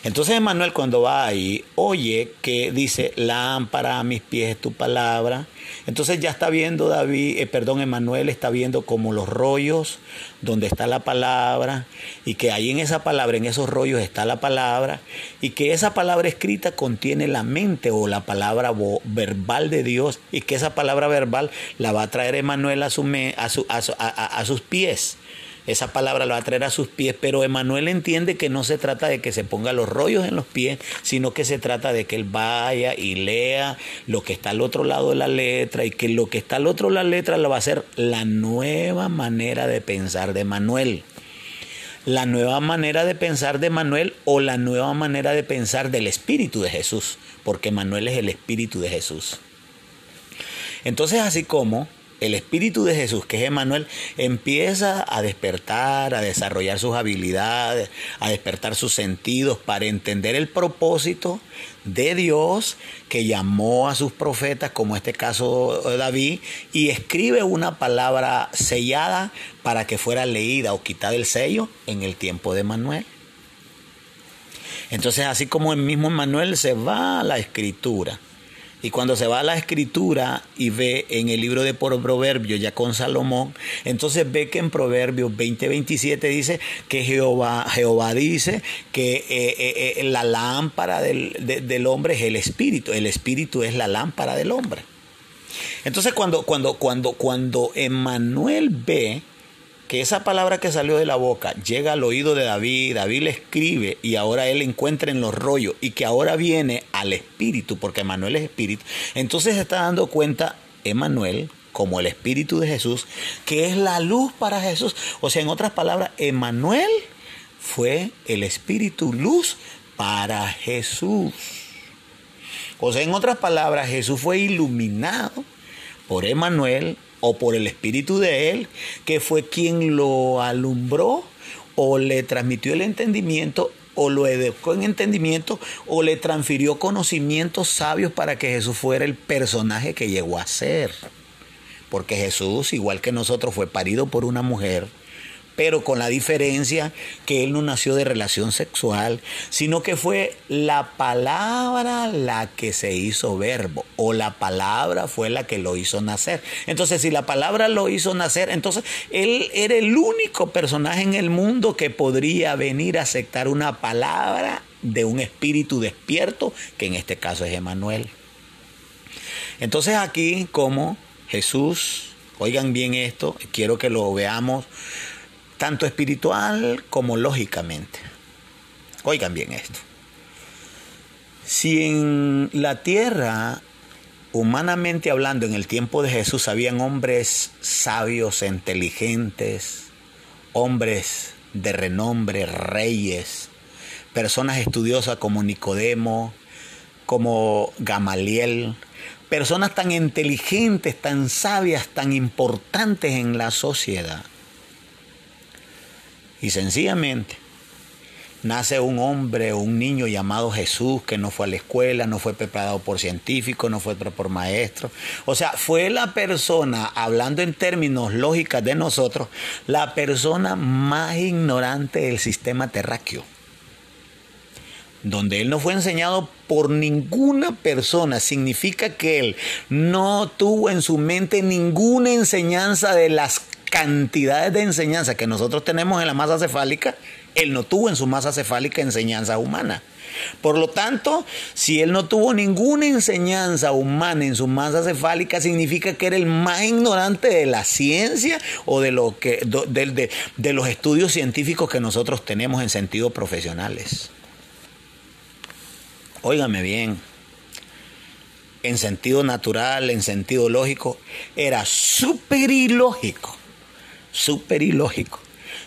[SPEAKER 1] Entonces Emanuel cuando va ahí, oye que dice, lámpara a mis pies tu palabra. Entonces ya está viendo David, eh, perdón, Emanuel está viendo como los rollos donde está la palabra y que ahí en esa palabra, en esos rollos está la palabra y que esa palabra escrita contiene la mente o la palabra verbal de Dios y que esa palabra verbal la va a traer Emanuel a, su, a sus pies esa palabra lo va a traer a sus pies, pero Emanuel entiende que no se trata de que se ponga los rollos en los pies, sino que se trata de que él vaya y lea lo que está al otro lado de la letra y que lo que está al otro lado de la letra lo va a ser la nueva manera de pensar de Emanuel. La nueva manera de pensar de Manuel o la nueva manera de pensar del Espíritu de Jesús, porque Manuel es el Espíritu de Jesús. Entonces, así como el Espíritu de Jesús, que es Emanuel, empieza a despertar, a desarrollar sus habilidades, a despertar sus sentidos para entender el propósito de Dios que llamó a sus profetas, como este caso David, y escribe una palabra sellada para que fuera leída o quitada el sello en el tiempo de Emanuel. Entonces, así como el mismo Emanuel se va a la escritura y cuando se va a la escritura y ve en el libro de Proverbios, ya con Salomón, entonces ve que en Proverbios 20:27 dice que Jehová, Jehová dice que eh, eh, eh, la lámpara del, del, hombre es el espíritu. El espíritu es la lámpara del hombre. Entonces cuando, cuando, cuando, cuando Emmanuel ve que esa palabra que salió de la boca llega al oído de David, David le escribe y ahora él encuentra en los rollos y que ahora viene al espíritu, porque Emanuel es espíritu, entonces se está dando cuenta Emanuel como el espíritu de Jesús, que es la luz para Jesús. O sea, en otras palabras, Emanuel fue el espíritu luz para Jesús. O sea, en otras palabras, Jesús fue iluminado por Emanuel o por el espíritu de él, que fue quien lo alumbró o le transmitió el entendimiento o lo educó en entendimiento o le transfirió conocimientos sabios para que Jesús fuera el personaje que llegó a ser. Porque Jesús, igual que nosotros, fue parido por una mujer pero con la diferencia que él no nació de relación sexual, sino que fue la palabra la que se hizo verbo, o la palabra fue la que lo hizo nacer. Entonces, si la palabra lo hizo nacer, entonces él era el único personaje en el mundo que podría venir a aceptar una palabra de un espíritu despierto, que en este caso es Emanuel. Entonces aquí como Jesús, oigan bien esto, quiero que lo veamos tanto espiritual como lógicamente. Oigan bien esto. Si en la tierra, humanamente hablando, en el tiempo de Jesús, habían hombres sabios, inteligentes, hombres de renombre, reyes, personas estudiosas como Nicodemo, como Gamaliel, personas tan inteligentes, tan sabias, tan importantes en la sociedad y sencillamente nace un hombre o un niño llamado Jesús que no fue a la escuela, no fue preparado por científicos, no fue por maestros. O sea, fue la persona, hablando en términos lógicos de nosotros, la persona más ignorante del sistema terráqueo. Donde él no fue enseñado por ninguna persona, significa que él no tuvo en su mente ninguna enseñanza de las cantidades de enseñanza que nosotros tenemos en la masa cefálica, él no tuvo en su masa cefálica enseñanza humana. Por lo tanto, si él no tuvo ninguna enseñanza humana en su masa cefálica, significa que era el más ignorante de la ciencia o de, lo que, de, de los estudios científicos que nosotros tenemos en sentido profesionales. Óigame bien, en sentido natural, en sentido lógico, era súper ilógico súper ilógico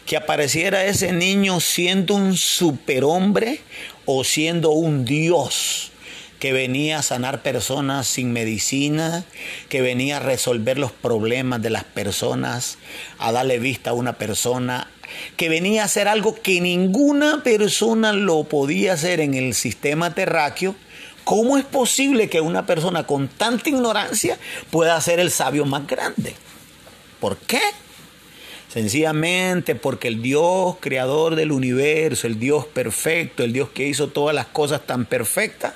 [SPEAKER 1] que apareciera ese niño siendo un superhombre o siendo un dios que venía a sanar personas sin medicina, que venía a resolver los problemas de las personas, a darle vista a una persona, que venía a hacer algo que ninguna persona lo podía hacer en el sistema terráqueo. ¿Cómo es posible que una persona con tanta ignorancia pueda ser el sabio más grande? ¿Por qué? Sencillamente porque el Dios creador del universo, el Dios perfecto, el Dios que hizo todas las cosas tan perfectas,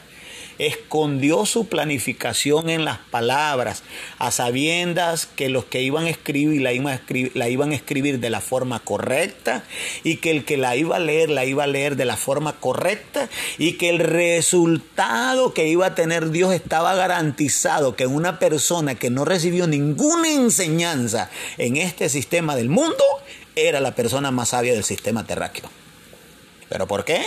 [SPEAKER 1] escondió su planificación en las palabras, a sabiendas que los que iban a escribir la iban a escribir, de la forma correcta y que el que la iba a leer la iba a leer de la forma correcta y que el resultado que iba a tener Dios estaba garantizado que una persona que no recibió ninguna enseñanza en este sistema del mundo era la persona más sabia del sistema terráqueo. ¿Pero por qué?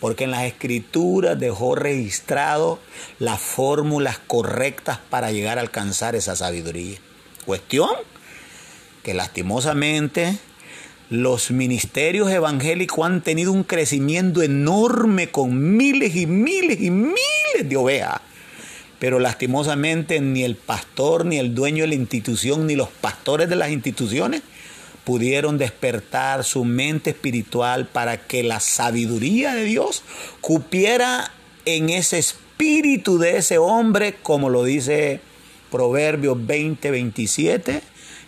[SPEAKER 1] Porque en las escrituras dejó registrado las fórmulas correctas para llegar a alcanzar esa sabiduría. Cuestión que lastimosamente los ministerios evangélicos han tenido un crecimiento enorme con miles y miles y miles de ovejas. Pero lastimosamente ni el pastor, ni el dueño de la institución, ni los pastores de las instituciones pudieron despertar su mente espiritual para que la sabiduría de Dios cupiera en ese espíritu de ese hombre, como lo dice Proverbios 20, 27.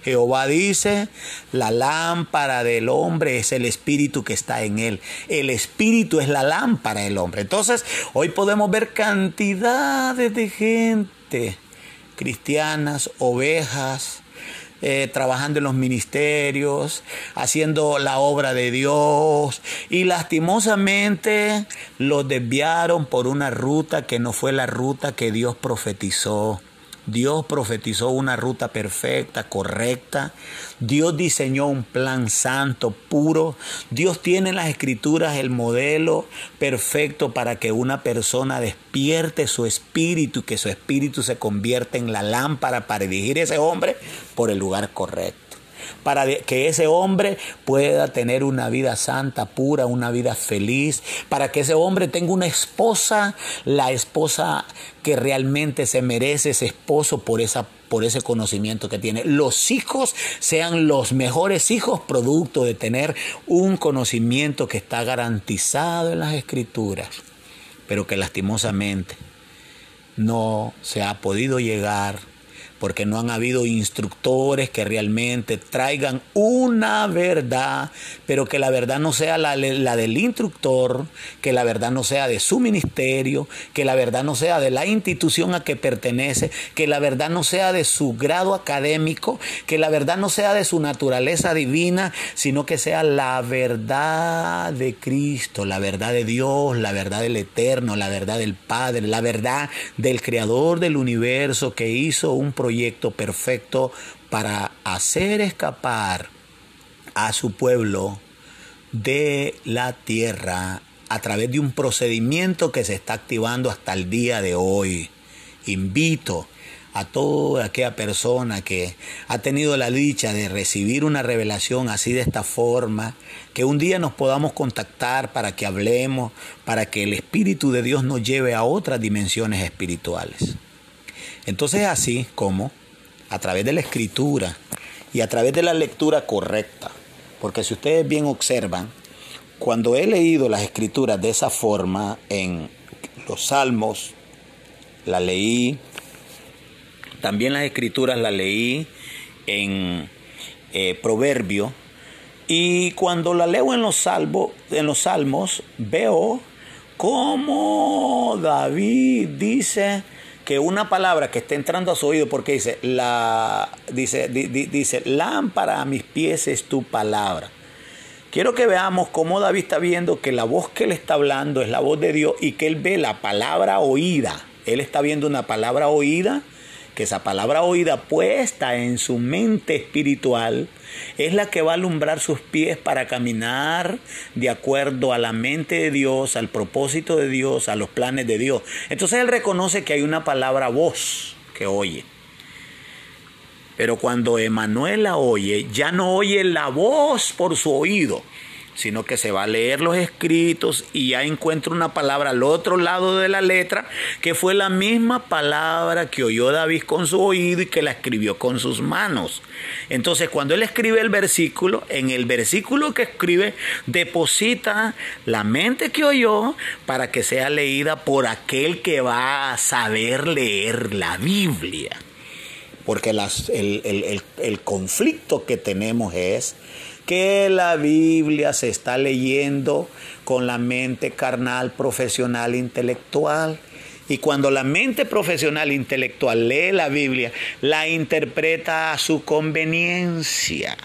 [SPEAKER 1] Jehová dice, la lámpara del hombre es el espíritu que está en él. El espíritu es la lámpara del hombre. Entonces, hoy podemos ver cantidades de gente, cristianas, ovejas, eh, trabajando en los ministerios, haciendo la obra de Dios y lastimosamente los desviaron por una ruta que no fue la ruta que Dios profetizó. Dios profetizó una ruta perfecta, correcta. Dios diseñó un plan santo, puro. Dios tiene en las escrituras el modelo perfecto para que una persona despierte su espíritu y que su espíritu se convierta en la lámpara para dirigir a ese hombre por el lugar correcto para que ese hombre pueda tener una vida santa, pura, una vida feliz, para que ese hombre tenga una esposa, la esposa que realmente se merece ese esposo por esa por ese conocimiento que tiene. Los hijos sean los mejores hijos producto de tener un conocimiento que está garantizado en las escrituras, pero que lastimosamente no se ha podido llegar porque no han habido instructores que realmente traigan una verdad, pero que la verdad no sea la, del instructor, que la verdad no sea de su ministerio, que la verdad no sea de la institución a que pertenece, que la verdad no sea de su grado académico, que la verdad no sea de su naturaleza divina, sino que sea la verdad de Cristo, la verdad de Dios, la verdad del Eterno, la verdad del Padre, la verdad del Creador del universo que hizo un proyecto proyecto perfecto para hacer escapar a su pueblo de la tierra a través de un procedimiento que se está activando hasta el día de hoy. Invito a toda aquella persona que ha tenido la dicha de recibir una revelación así de esta forma, que un día nos podamos contactar para que hablemos, para que el Espíritu de Dios nos lleve a otras dimensiones espirituales. Entonces así como a través de la escritura y a través de la lectura correcta, porque si ustedes bien observan, cuando he leído las escrituras de esa forma en los salmos, la leí, también las escrituras las leí en eh, Proverbio, y cuando la leo en los, en los salmos, veo cómo David dice, que una palabra que esté entrando a su oído, porque dice, la, dice, dice, lámpara a mis pies es tu palabra. Quiero que veamos cómo David está viendo que la voz que él está hablando es la voz de Dios y que él ve la palabra oída. Él está viendo una palabra oída que esa palabra oída puesta en su mente espiritual es la que va a alumbrar sus pies para caminar de acuerdo a la mente de Dios, al propósito de Dios, a los planes de Dios. Entonces él reconoce que hay una palabra voz que oye. Pero cuando Emanuel la oye, ya no oye la voz por su oído, sino que se va a leer los escritos y ya encuentra una palabra al otro lado de la letra, que fue la misma palabra que oyó David con su oído y que la escribió con sus manos. Entonces, cuando él escribe el versículo, en el versículo que escribe, deposita la mente que oyó para que sea leída por aquel que va a saber leer la Biblia. Porque el, el conflicto que tenemos es que la Biblia se está leyendo con la mente carnal, profesional, intelectual. Y cuando la mente profesional intelectual lee la Biblia, la interpreta a su conveniencia.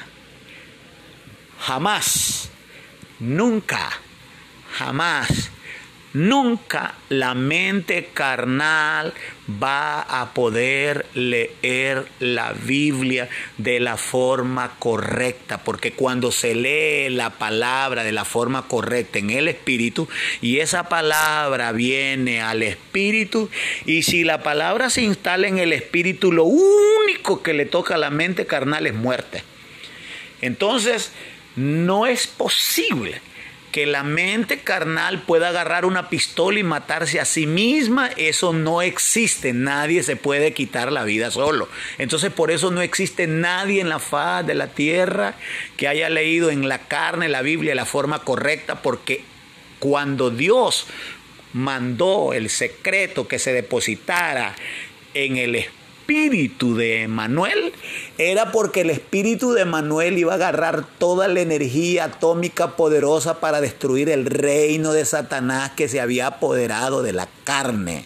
[SPEAKER 1] Jamás, nunca, jamás Nunca la mente carnal va a poder leer la Biblia de la forma correcta, porque cuando se lee la palabra de la forma correcta en el Espíritu, y esa palabra viene al Espíritu, y si la palabra se instala en el Espíritu, lo único que le toca a la mente carnal es muerte. Entonces, no es posible que la mente carnal pueda agarrar una pistola y matarse a sí misma, eso no existe. Nadie se puede quitar la vida solo. Entonces por eso no existe nadie en la faz de la tierra que haya leído en la carne la Biblia de la forma correcta, porque cuando Dios mandó el secreto que se depositara en el Espíritu, espíritu de Manuel era porque el espíritu de Manuel iba a agarrar toda la energía atómica poderosa para destruir el reino de Satanás que se había apoderado de la carne.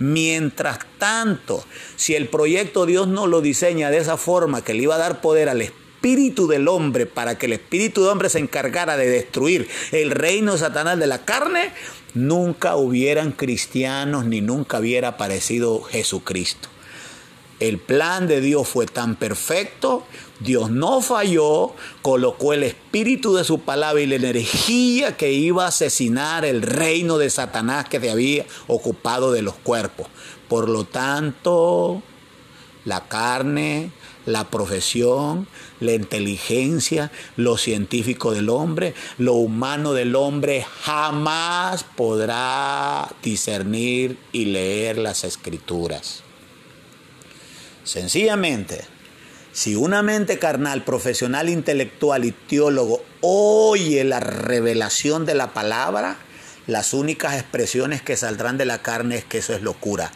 [SPEAKER 1] Mientras tanto, si el proyecto Dios no lo diseña de esa forma que le iba a dar poder al espíritu del hombre para que el espíritu del hombre se encargara de destruir el reino Satanás de la carne, nunca hubieran cristianos ni nunca hubiera aparecido Jesucristo. El plan de Dios fue tan perfecto, Dios no falló, colocó el espíritu de su palabra y la energía que iba a asesinar el reino de Satanás que se había ocupado de los cuerpos. Por lo tanto, la carne, la profesión, la inteligencia, lo científico del hombre, lo humano del hombre jamás podrá discernir y leer las escrituras. Sencillamente, si una mente carnal, profesional, intelectual y teólogo oye la revelación de la palabra, las únicas expresiones que saldrán de la carne es que eso es locura,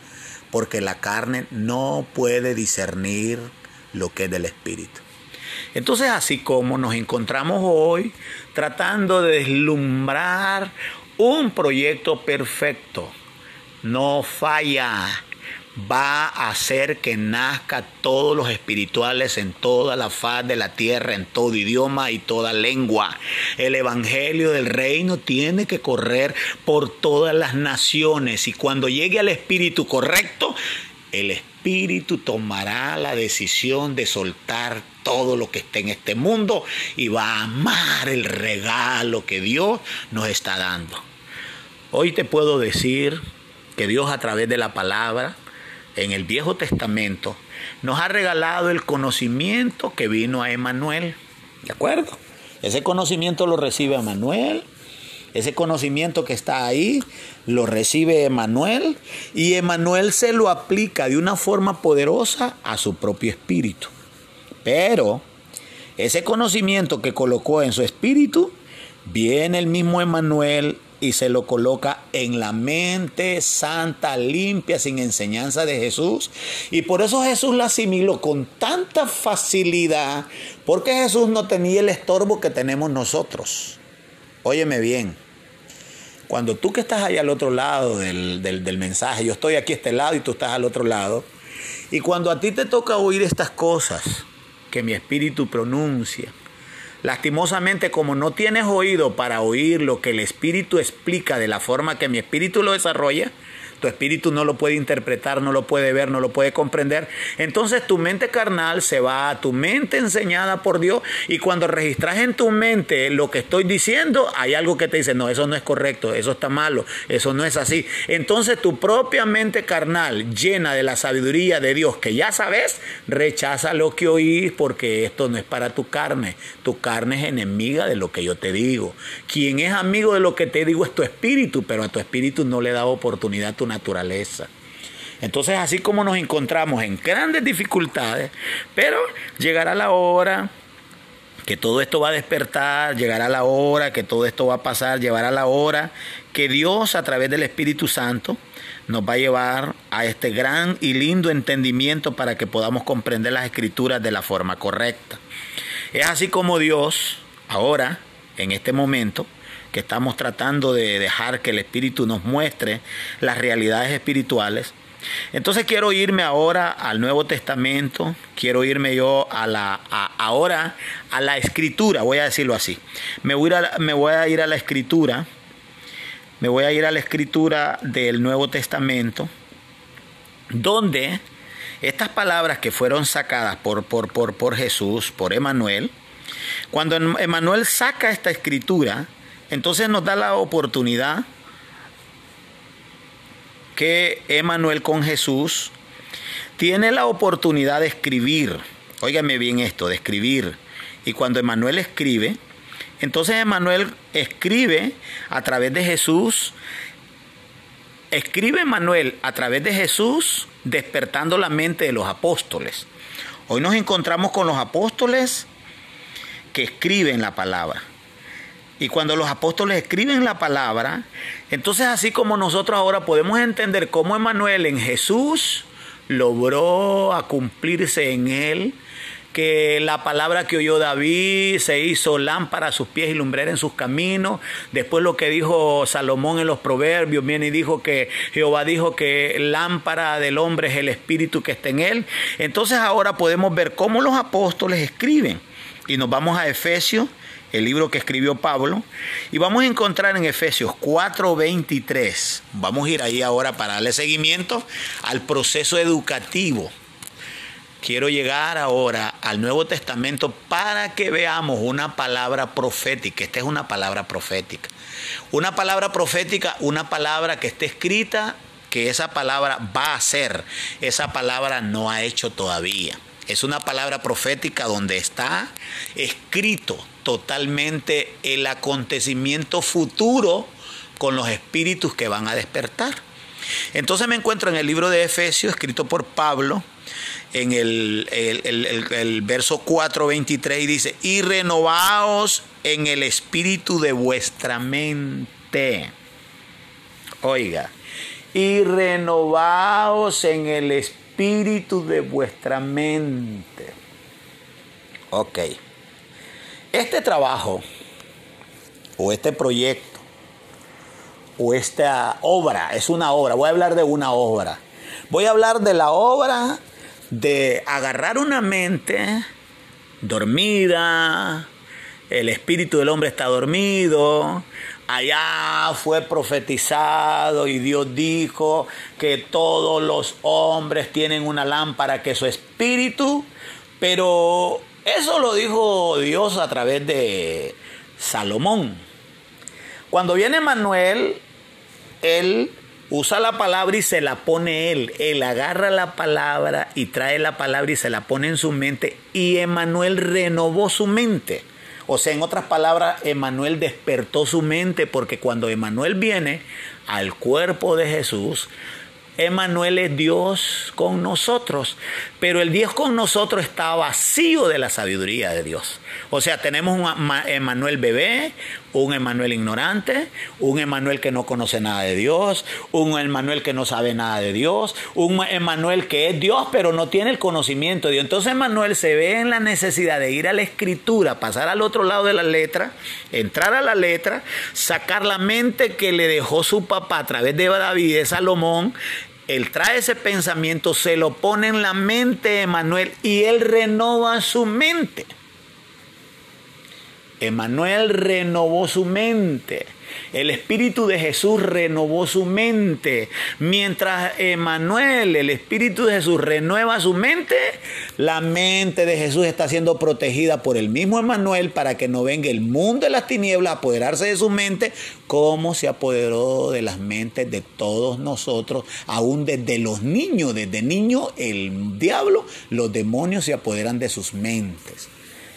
[SPEAKER 1] porque la carne no puede discernir lo que es del espíritu. Entonces, así como nos encontramos hoy tratando de deslumbrar un proyecto perfecto, no falla, va a hacer que nazca todos los espirituales en toda la faz de la tierra, en todo idioma y toda lengua. El Evangelio del Reino tiene que correr por todas las naciones y cuando llegue al espíritu correcto, el espíritu tomará la decisión de soltar todo lo que esté en este mundo y va a amar el regalo que Dios nos está dando. Hoy te puedo decir que Dios a través de la palabra en el Viejo Testamento, nos ha regalado el conocimiento que vino a Emanuel. ¿De acuerdo? Ese conocimiento lo recibe Emanuel. Ese conocimiento que está ahí lo recibe Emanuel y Emanuel se lo aplica de una forma poderosa a su propio espíritu. Pero ese conocimiento que colocó en su espíritu, viene el mismo Emanuel y se lo coloca en la mente santa, limpia, sin enseñanza de Jesús. Y por eso Jesús la asimiló con tanta facilidad, porque Jesús no tenía el estorbo que tenemos nosotros. Óyeme bien, cuando tú que estás allá al otro lado del, del mensaje, yo estoy aquí a este lado y tú estás al otro lado, y cuando a ti te toca oír estas cosas que mi espíritu pronuncia, Lastimosamente, como no tienes oído para oír lo que el Espíritu explica de la forma que mi Espíritu lo desarrolla, tu espíritu no lo puede interpretar, no lo puede ver, no lo puede comprender. Entonces tu mente carnal se va a tu mente enseñada por Dios y cuando registras en tu mente lo que estoy diciendo, hay algo que te dice, no, eso no es correcto, eso está malo, eso no es así. Entonces tu propia mente carnal, llena de la sabiduría de Dios, que ya sabes, rechaza lo que oís porque esto no es para tu carne. Tu carne es enemiga de lo que yo te digo. Quien es amigo de lo que te digo es tu espíritu, pero a tu espíritu no le da oportunidad tu naturaleza. Entonces, así como nos encontramos en grandes dificultades, pero llegará la hora que todo esto va a despertar, llegará la hora que todo esto va a pasar, llegará la hora que Dios a través del Espíritu Santo nos va a llevar a este gran y lindo entendimiento para que podamos comprender las escrituras de la forma correcta. Es así como Dios ahora, en este momento, que estamos tratando de dejar que el Espíritu nos muestre las realidades espirituales, entonces quiero irme ahora al Nuevo Testamento, quiero irme yo a la ahora a la escritura, voy a decirlo así. Me voy, a, ir a la escritura, me voy a ir a la escritura del Nuevo Testamento, donde estas palabras que fueron sacadas por, por, por, por Jesús, por Emanuel, cuando Emanuel saca esta escritura, entonces nos da la oportunidad que Emanuel con Jesús tiene la oportunidad de escribir. Óigame bien esto, de escribir. Y cuando Emanuel escribe, entonces Emanuel escribe a través de Jesús. Escribe Emanuel a través de Jesús despertando la mente de los apóstoles. Hoy nos encontramos con los apóstoles que escriben la palabra. Y cuando los apóstoles escriben la palabra, entonces así como nosotros ahora podemos entender cómo Emanuel en Jesús logró a cumplirse en él, que la palabra que oyó David se hizo lámpara a sus pies y lumbrera en sus caminos. Después lo que dijo Salomón en los proverbios, viene y dijo que Jehová dijo que lámpara del hombre es el espíritu que está en él. Entonces ahora podemos ver cómo los apóstoles escriben. Y nos vamos a Efesios el libro que escribió Pablo, y vamos a encontrar en Efesios 4:23. Vamos a ir ahí ahora para darle seguimiento al proceso educativo. Quiero llegar ahora al Nuevo Testamento para que veamos una palabra profética. Esta es una palabra profética. Una palabra profética, una palabra que esté escrita, que esa palabra va a ser. Esa palabra no ha hecho todavía. Es una palabra profética donde está escrito totalmente el acontecimiento futuro con los espíritus que van a despertar. Entonces me encuentro en el libro de Efesios, escrito por Pablo, en el, verso 4, 23, y dice, y renovaos en el espíritu de vuestra mente. Oiga, y renovaos en el espíritu espíritu de vuestra mente. Ok. Este trabajo, o este proyecto, o esta obra, es una obra, voy a hablar de una obra. Voy a hablar de la obra de agarrar una mente dormida, el espíritu del hombre está dormido, Allá fue profetizado y Dios dijo que todos los hombres tienen una lámpara que es su espíritu, pero eso lo dijo Dios a través de Salomón. Cuando viene Manuel, él usa la palabra y se la pone él. Él agarra la palabra y trae la palabra y se la pone en su mente y Emanuel renovó su mente. O sea, en otras palabras, Emanuel despertó su mente porque cuando Emanuel viene al cuerpo de Jesús, Emanuel es Dios con nosotros, pero el Dios con nosotros está vacío de la sabiduría de Dios. O sea, tenemos un Emanuel bebé, un Emanuel ignorante, un Emanuel que no conoce nada de Dios, un Emanuel que no sabe nada de Dios, un Emanuel que es Dios pero no tiene el conocimiento de Dios. Entonces Emanuel se ve en la necesidad de ir a la escritura, pasar al otro lado de la letra, entrar a la letra, sacar la mente que le dejó su papá a través de David y de Salomón, él trae ese pensamiento, se lo pone en la mente de Emanuel y él renova su mente. Emanuel renovó su mente. El Espíritu de Jesús renovó su mente. Mientras Emanuel, el Espíritu de Jesús, renueva su mente, la mente de Jesús está siendo protegida por el mismo Emanuel para que no venga el mundo de las tinieblas a apoderarse de su mente, como se apoderó de las mentes de todos nosotros, aún desde los niños. Desde niño, el diablo, los demonios se apoderan de sus mentes.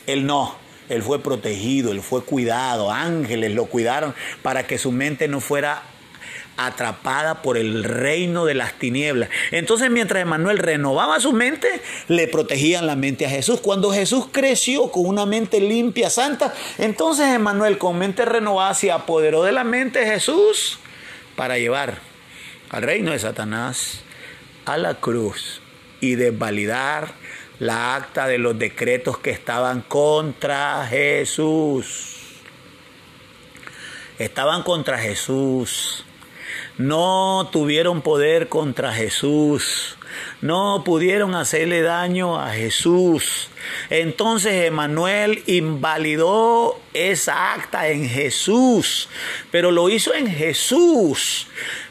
[SPEAKER 1] Él no. Él fue protegido, él fue cuidado, ángeles lo cuidaron para que su mente no fuera atrapada por el reino de las tinieblas. Entonces mientras Emanuel renovaba su mente, le protegían la mente a Jesús. Cuando Jesús creció con una mente limpia, santa, entonces Emanuel con mente renovada se apoderó de la mente de Jesús para llevar al reino de Satanás a la cruz y desvalidar la acta de los decretos que estaban contra Jesús. Estaban contra Jesús. No tuvieron poder contra Jesús. No pudieron hacerle daño a Jesús. Entonces Emanuel invalidó esa acta en Jesús, pero lo hizo en Jesús.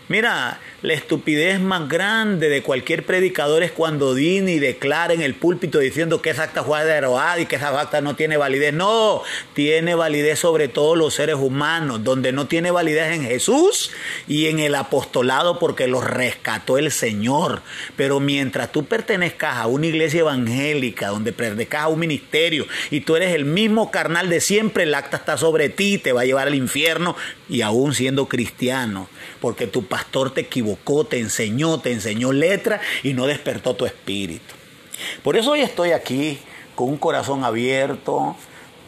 [SPEAKER 1] Mira, la estupidez más grande de cualquier predicador es cuando dine y declara en el púlpito diciendo que esa acta fue derogada y que esa acta no tiene validez. No, tiene validez sobre todos los seres humanos, donde no tiene validez en Jesús y en el apostolado porque los rescató el Señor. Pero mientras tú pertenezcas a una iglesia evangélica, donde pertenezcas a un ministerio y tú eres el mismo carnal de siempre, el acta está sobre ti, te va a llevar al infierno y aún siendo cristiano, porque tu pastor te equivocó te enseñó, te enseñó letra y no despertó tu espíritu. Por eso hoy estoy aquí con un corazón abierto,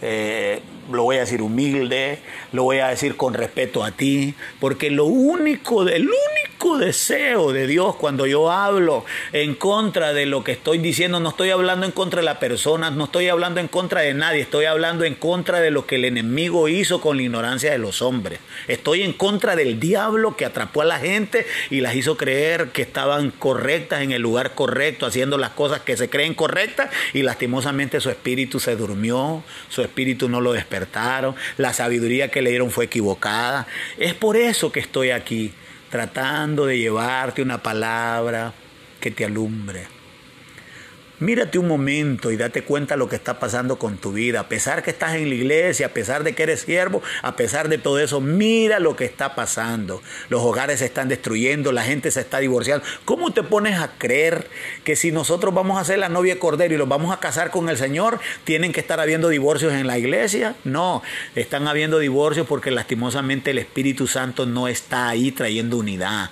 [SPEAKER 1] eh, lo voy a decir humilde, lo voy a decir con respeto a ti, porque lo único, el único deseo de Dios cuando yo hablo en contra de lo que estoy diciendo, no estoy hablando en contra de la persona, no estoy hablando en contra de nadie, estoy hablando en contra de lo que el enemigo hizo con la ignorancia de los hombres. Estoy en contra del diablo que atrapó a la gente y las hizo creer que estaban correctas en el lugar correcto, haciendo las cosas que se creen correctas y lastimosamente su espíritu se durmió, su espíritu no lo despertó la sabiduría que le dieron fue equivocada. Es por eso que estoy aquí, tratando de llevarte una palabra que te alumbre Mírate un momento y date cuenta lo que está pasando con tu vida. A pesar que estás en la iglesia, a pesar de que eres siervo, a pesar de todo eso, mira lo que está pasando. Los hogares se están destruyendo, la gente se está divorciando. ¿Cómo te pones a creer que si nosotros vamos a ser la novia Cordero y los vamos a casar con el Señor, tienen que estar habiendo divorcios en la iglesia? No, están habiendo divorcios porque lastimosamente el Espíritu Santo no está ahí trayendo unidad.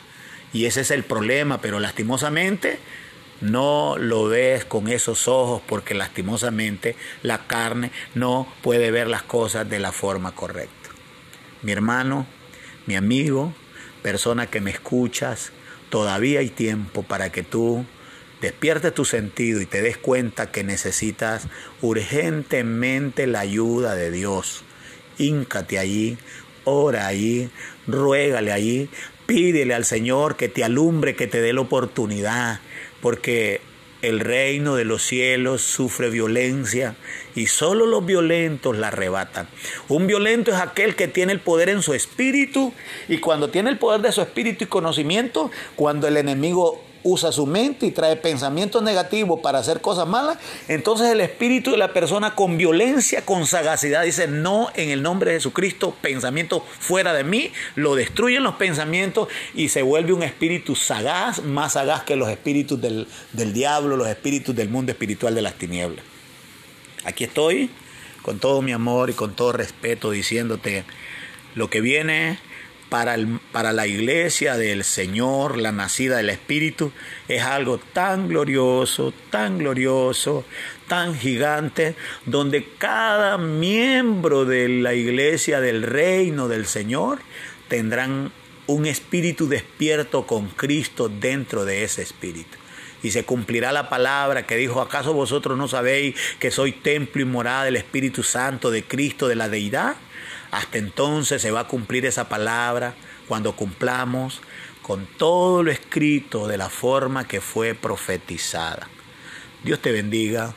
[SPEAKER 1] Y ese es el problema, pero lastimosamente no lo ves con esos ojos porque lastimosamente la carne no puede ver las cosas de la forma correcta. Mi hermano, mi amigo, persona que me escuchas, todavía hay tiempo para que tú despiertes tu sentido y te des cuenta que necesitas urgentemente la ayuda de Dios. Híncate allí, ora allí, ruégale allí, pídele al Señor que te alumbre, que te dé la oportunidad porque el reino de los cielos sufre violencia y solo los violentos la arrebatan. Un violento es aquel que tiene el poder en su espíritu y cuando tiene el poder de su espíritu y conocimiento, cuando el enemigo usa su mente y trae pensamientos negativos para hacer cosas malas, entonces el espíritu de la persona con violencia, con sagacidad, dice, no, en el nombre de Jesucristo, pensamiento fuera de mí, lo destruyen los pensamientos y se vuelve un espíritu sagaz, más sagaz que los espíritus del, del diablo, los espíritus del mundo espiritual de las tinieblas. Aquí estoy con todo mi amor y con todo respeto diciéndote lo que viene para, para la iglesia del Señor, la nacida del Espíritu, es algo tan glorioso, tan glorioso, tan gigante, donde cada miembro de la iglesia del reino del Señor tendrán un espíritu despierto con Cristo dentro de ese espíritu y se cumplirá la palabra que dijo, ¿acaso vosotros no sabéis que soy templo y morada del Espíritu Santo, de Cristo, de la deidad? Hasta entonces se va a cumplir esa palabra cuando cumplamos con todo lo escrito de la forma que fue profetizada. Dios te bendiga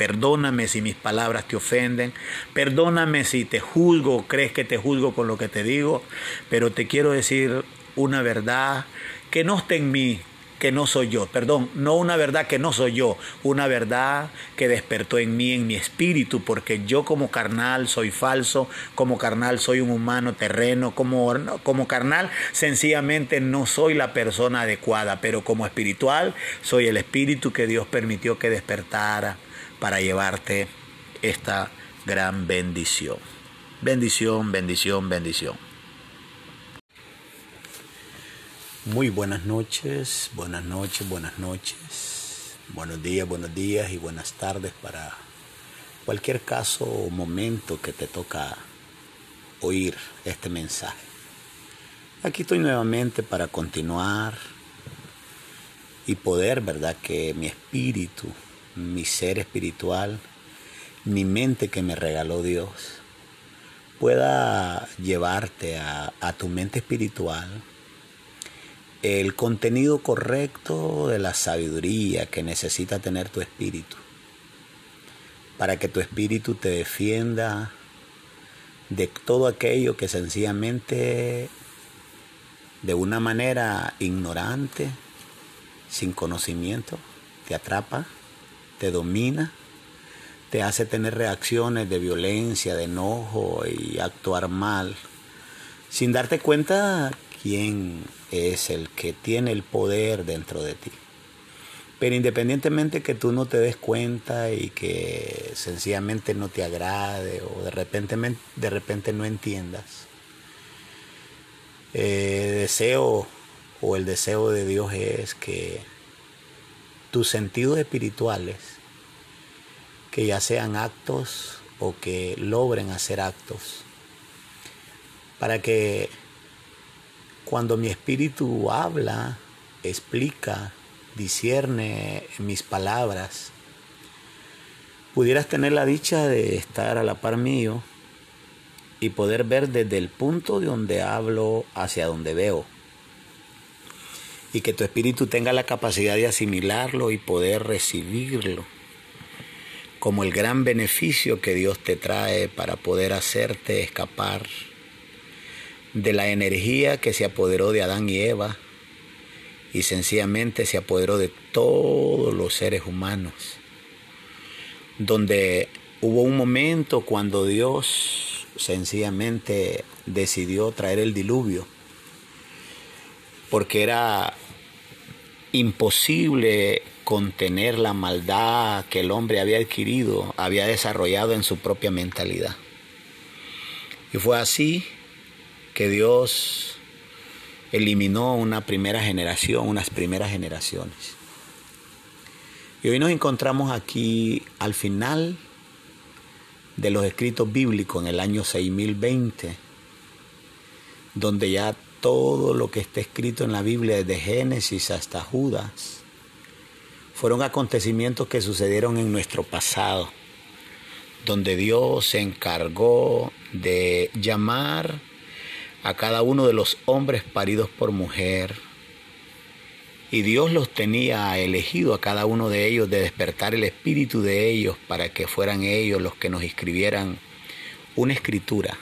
[SPEAKER 1] Perdóname si mis palabras te ofenden. Perdóname si te juzgo, crees que te juzgo con lo que te digo. Pero te quiero decir una verdad que no está en mí, que no soy yo, perdón, no una verdad que no soy yo, una verdad que despertó en mí, en mi espíritu, porque yo como carnal soy falso, como carnal soy un humano terreno, como, como carnal sencillamente no soy la persona adecuada, pero como espiritual soy el espíritu que Dios permitió que despertara para llevarte esta gran bendición. Bendición, bendición, bendición. Muy buenas noches, buenas noches, buenas noches, buenos días, buenos días y buenas tardes para cualquier caso o momento que te toca oír este mensaje. Aquí estoy nuevamente para continuar y poder, ¿verdad? Que mi espíritu, mi ser espiritual, mi mente que me regaló Dios, pueda llevarte a, a tu mente espiritual el contenido correcto de la sabiduría que necesita tener tu espíritu, para que tu espíritu te defienda de todo aquello que sencillamente de una manera ignorante, sin conocimiento, te atrapa, te domina, te hace tener reacciones de violencia, de enojo y actuar mal, sin darte cuenta quién es el que tiene el poder dentro de ti. Pero independientemente que tú no te des cuenta y que sencillamente no te agrade o de repente, de repente no entiendas, eh, deseo o el deseo de Dios es que tus sentidos espirituales, que ya sean actos o que logren hacer actos, para que cuando mi espíritu habla, explica, discierne mis palabras, pudieras tener la dicha de estar a la par mío y poder ver desde el punto de donde hablo hacia donde veo. Y que tu espíritu tenga la capacidad de asimilarlo y poder recibirlo como el gran beneficio que Dios te trae para poder hacerte escapar de la energía que se apoderó de Adán y Eva y sencillamente se apoderó de todos los seres humanos, donde hubo un momento cuando Dios sencillamente decidió traer el diluvio, porque era imposible contener la maldad que el hombre había adquirido, había desarrollado en su propia mentalidad. Y fue así que Dios eliminó una primera generación, unas primeras generaciones. Y hoy nos encontramos aquí al final de los escritos bíblicos en el año 6020, donde ya todo lo que está escrito en la Biblia, desde Génesis hasta Judas, fueron acontecimientos que sucedieron en nuestro pasado, donde Dios se encargó de llamar a cada uno de los hombres paridos por mujer. Y Dios los tenía elegido a cada uno de ellos de despertar el espíritu de ellos para que fueran ellos los que nos escribieran una escritura.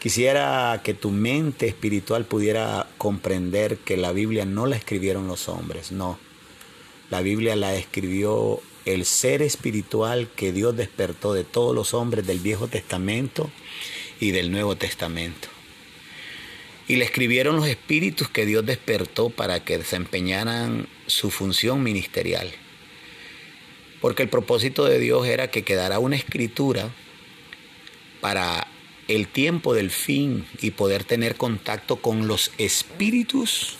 [SPEAKER 1] Quisiera que tu mente espiritual pudiera comprender que la Biblia no la escribieron los hombres, no. La Biblia la escribió el ser espiritual que Dios despertó de todos los hombres del Viejo Testamento y del Nuevo Testamento. Y le escribieron los espíritus que Dios despertó para que desempeñaran su función ministerial. Porque el propósito de Dios era que quedara una escritura para el tiempo del fin y poder tener contacto con los espíritus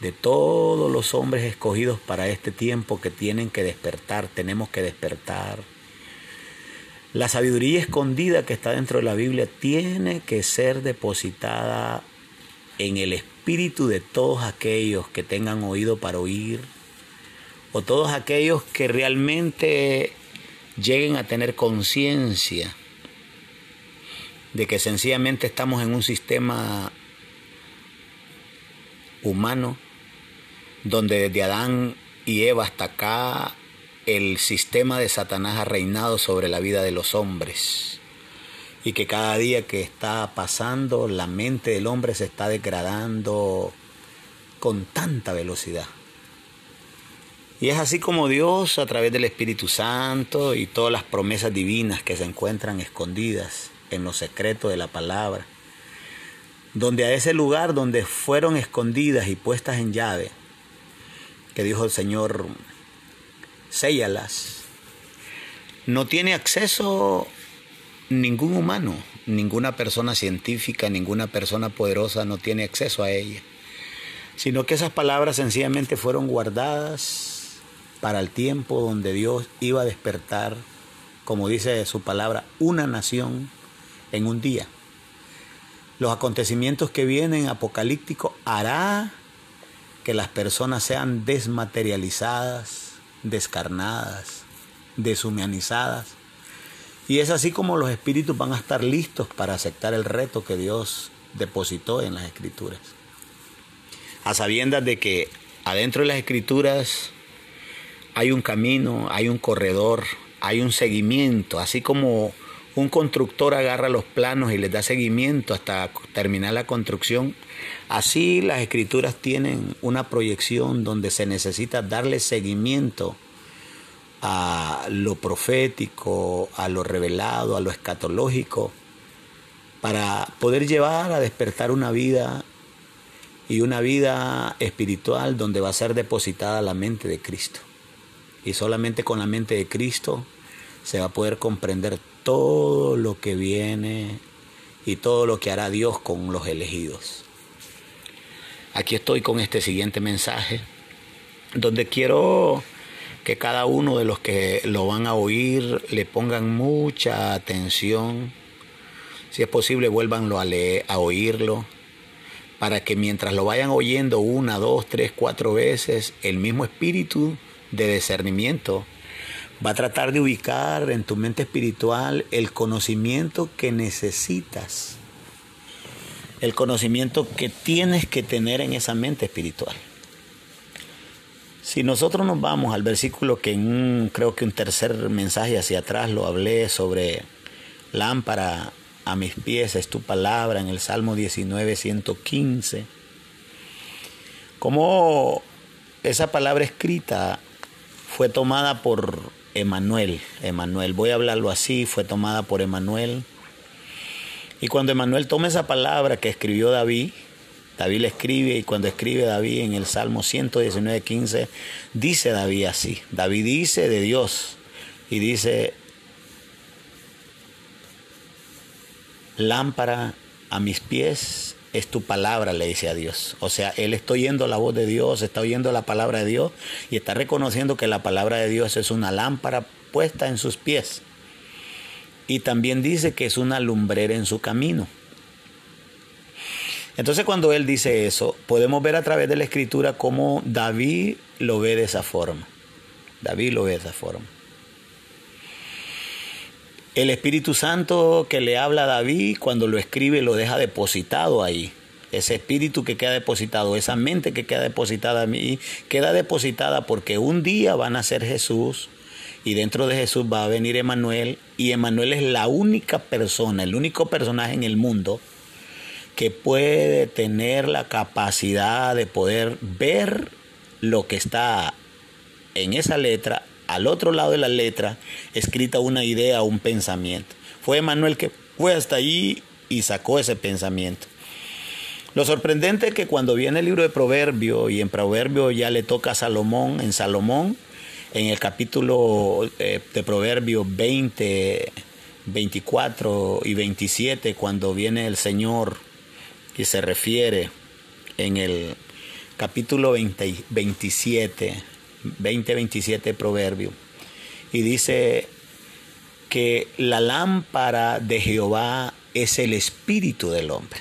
[SPEAKER 1] de todos los hombres escogidos para este tiempo que tienen que despertar, tenemos que despertar la sabiduría escondida que está dentro de la Biblia tiene que ser depositada en el espíritu de todos aquellos que tengan oído para oír o todos aquellos que realmente lleguen a tener conciencia de que sencillamente estamos en un sistema humano donde desde Adán y Eva hasta acá el sistema de Satanás ha reinado sobre la vida de los hombres y que cada día que está pasando la mente del hombre se está degradando con tanta velocidad. Y es así como Dios, a través del Espíritu Santo y todas las promesas divinas que se encuentran escondidas en los secretos de la palabra, donde a ese lugar donde fueron escondidas y puestas en llave, que dijo el Señor, séllalas, no tiene acceso ningún humano, ninguna persona científica, ninguna persona poderosa no tiene acceso a ella, sino que esas palabras sencillamente fueron guardadas para el tiempo donde Dios iba a despertar, como dice su palabra, una nación en un día. Los acontecimientos que vienen apocalípticos hará que las personas sean desmaterializadas, descarnadas, deshumanizadas y es así como los espíritus van a estar listos para aceptar el reto que Dios depositó en las escrituras. A sabiendas de que adentro de las escrituras hay un camino, hay un corredor, hay un seguimiento, así como un constructor agarra los planos y les da seguimiento hasta terminar la construcción, así las escrituras tienen una proyección donde se necesita darle seguimiento a lo profético, a lo revelado, a lo escatológico, para poder llevar a despertar una vida y una vida espiritual donde va a ser depositada la mente de Cristo. Y solamente con la mente de Cristo se va a poder comprender todo lo que viene y todo lo que hará Dios con los elegidos. Aquí estoy con este siguiente mensaje, donde quiero que cada uno de los que lo van a oír le pongan mucha atención. Si es posible, vuélvanlo a, leer, a oírlo, para que mientras lo vayan oyendo una, dos, tres, cuatro veces, el mismo espíritu de discernimiento va a tratar de ubicar en tu mente espiritual el conocimiento que necesitas, el conocimiento que tienes que tener en esa mente espiritual. Si nosotros nos vamos al versículo que en un, creo que un tercer mensaje hacia atrás lo hablé sobre lámpara a mis pies es tu palabra en el Salmo 19, 115. Como esa palabra escrita fue tomada por Emanuel. Emanuel, voy a hablarlo así, fue tomada por Emanuel. Y cuando Emanuel toma esa palabra que escribió David, David le escribe y cuando escribe David en el Salmo 119, 15, dice David así. David dice de Dios y dice, lámpara a mis pies es tu palabra, le dice a Dios. O sea, él está oyendo la voz de Dios, está oyendo la palabra de Dios y está reconociendo que la palabra de Dios es una lámpara puesta en sus pies. Y también dice que es una lumbrera en su camino. Entonces cuando él dice eso, podemos ver a través de la escritura cómo David lo ve de esa forma. David lo ve de esa forma. El Espíritu Santo que le habla a David cuando lo escribe lo deja depositado ahí. Ese espíritu que queda depositado, esa mente que queda depositada a mí, queda depositada porque un día van a ser Jesús y dentro de Jesús va a venir Emanuel y Emanuel es la única persona, el único personaje en el mundo que puede tener la capacidad de poder ver lo que está en esa letra, al otro lado de la letra, escrita una idea un pensamiento. Fue Manuel que fue hasta allí y sacó ese pensamiento. Lo sorprendente es que cuando viene el libro de Proverbio, y en Proverbio ya le toca a Salomón, en Salomón, en el capítulo eh, de Proverbio 20, 24 y 27, cuando viene el Señor y se refiere en el capítulo 20, 27, 20, 27 Proverbio, y dice que la lámpara de Jehová es el espíritu del hombre.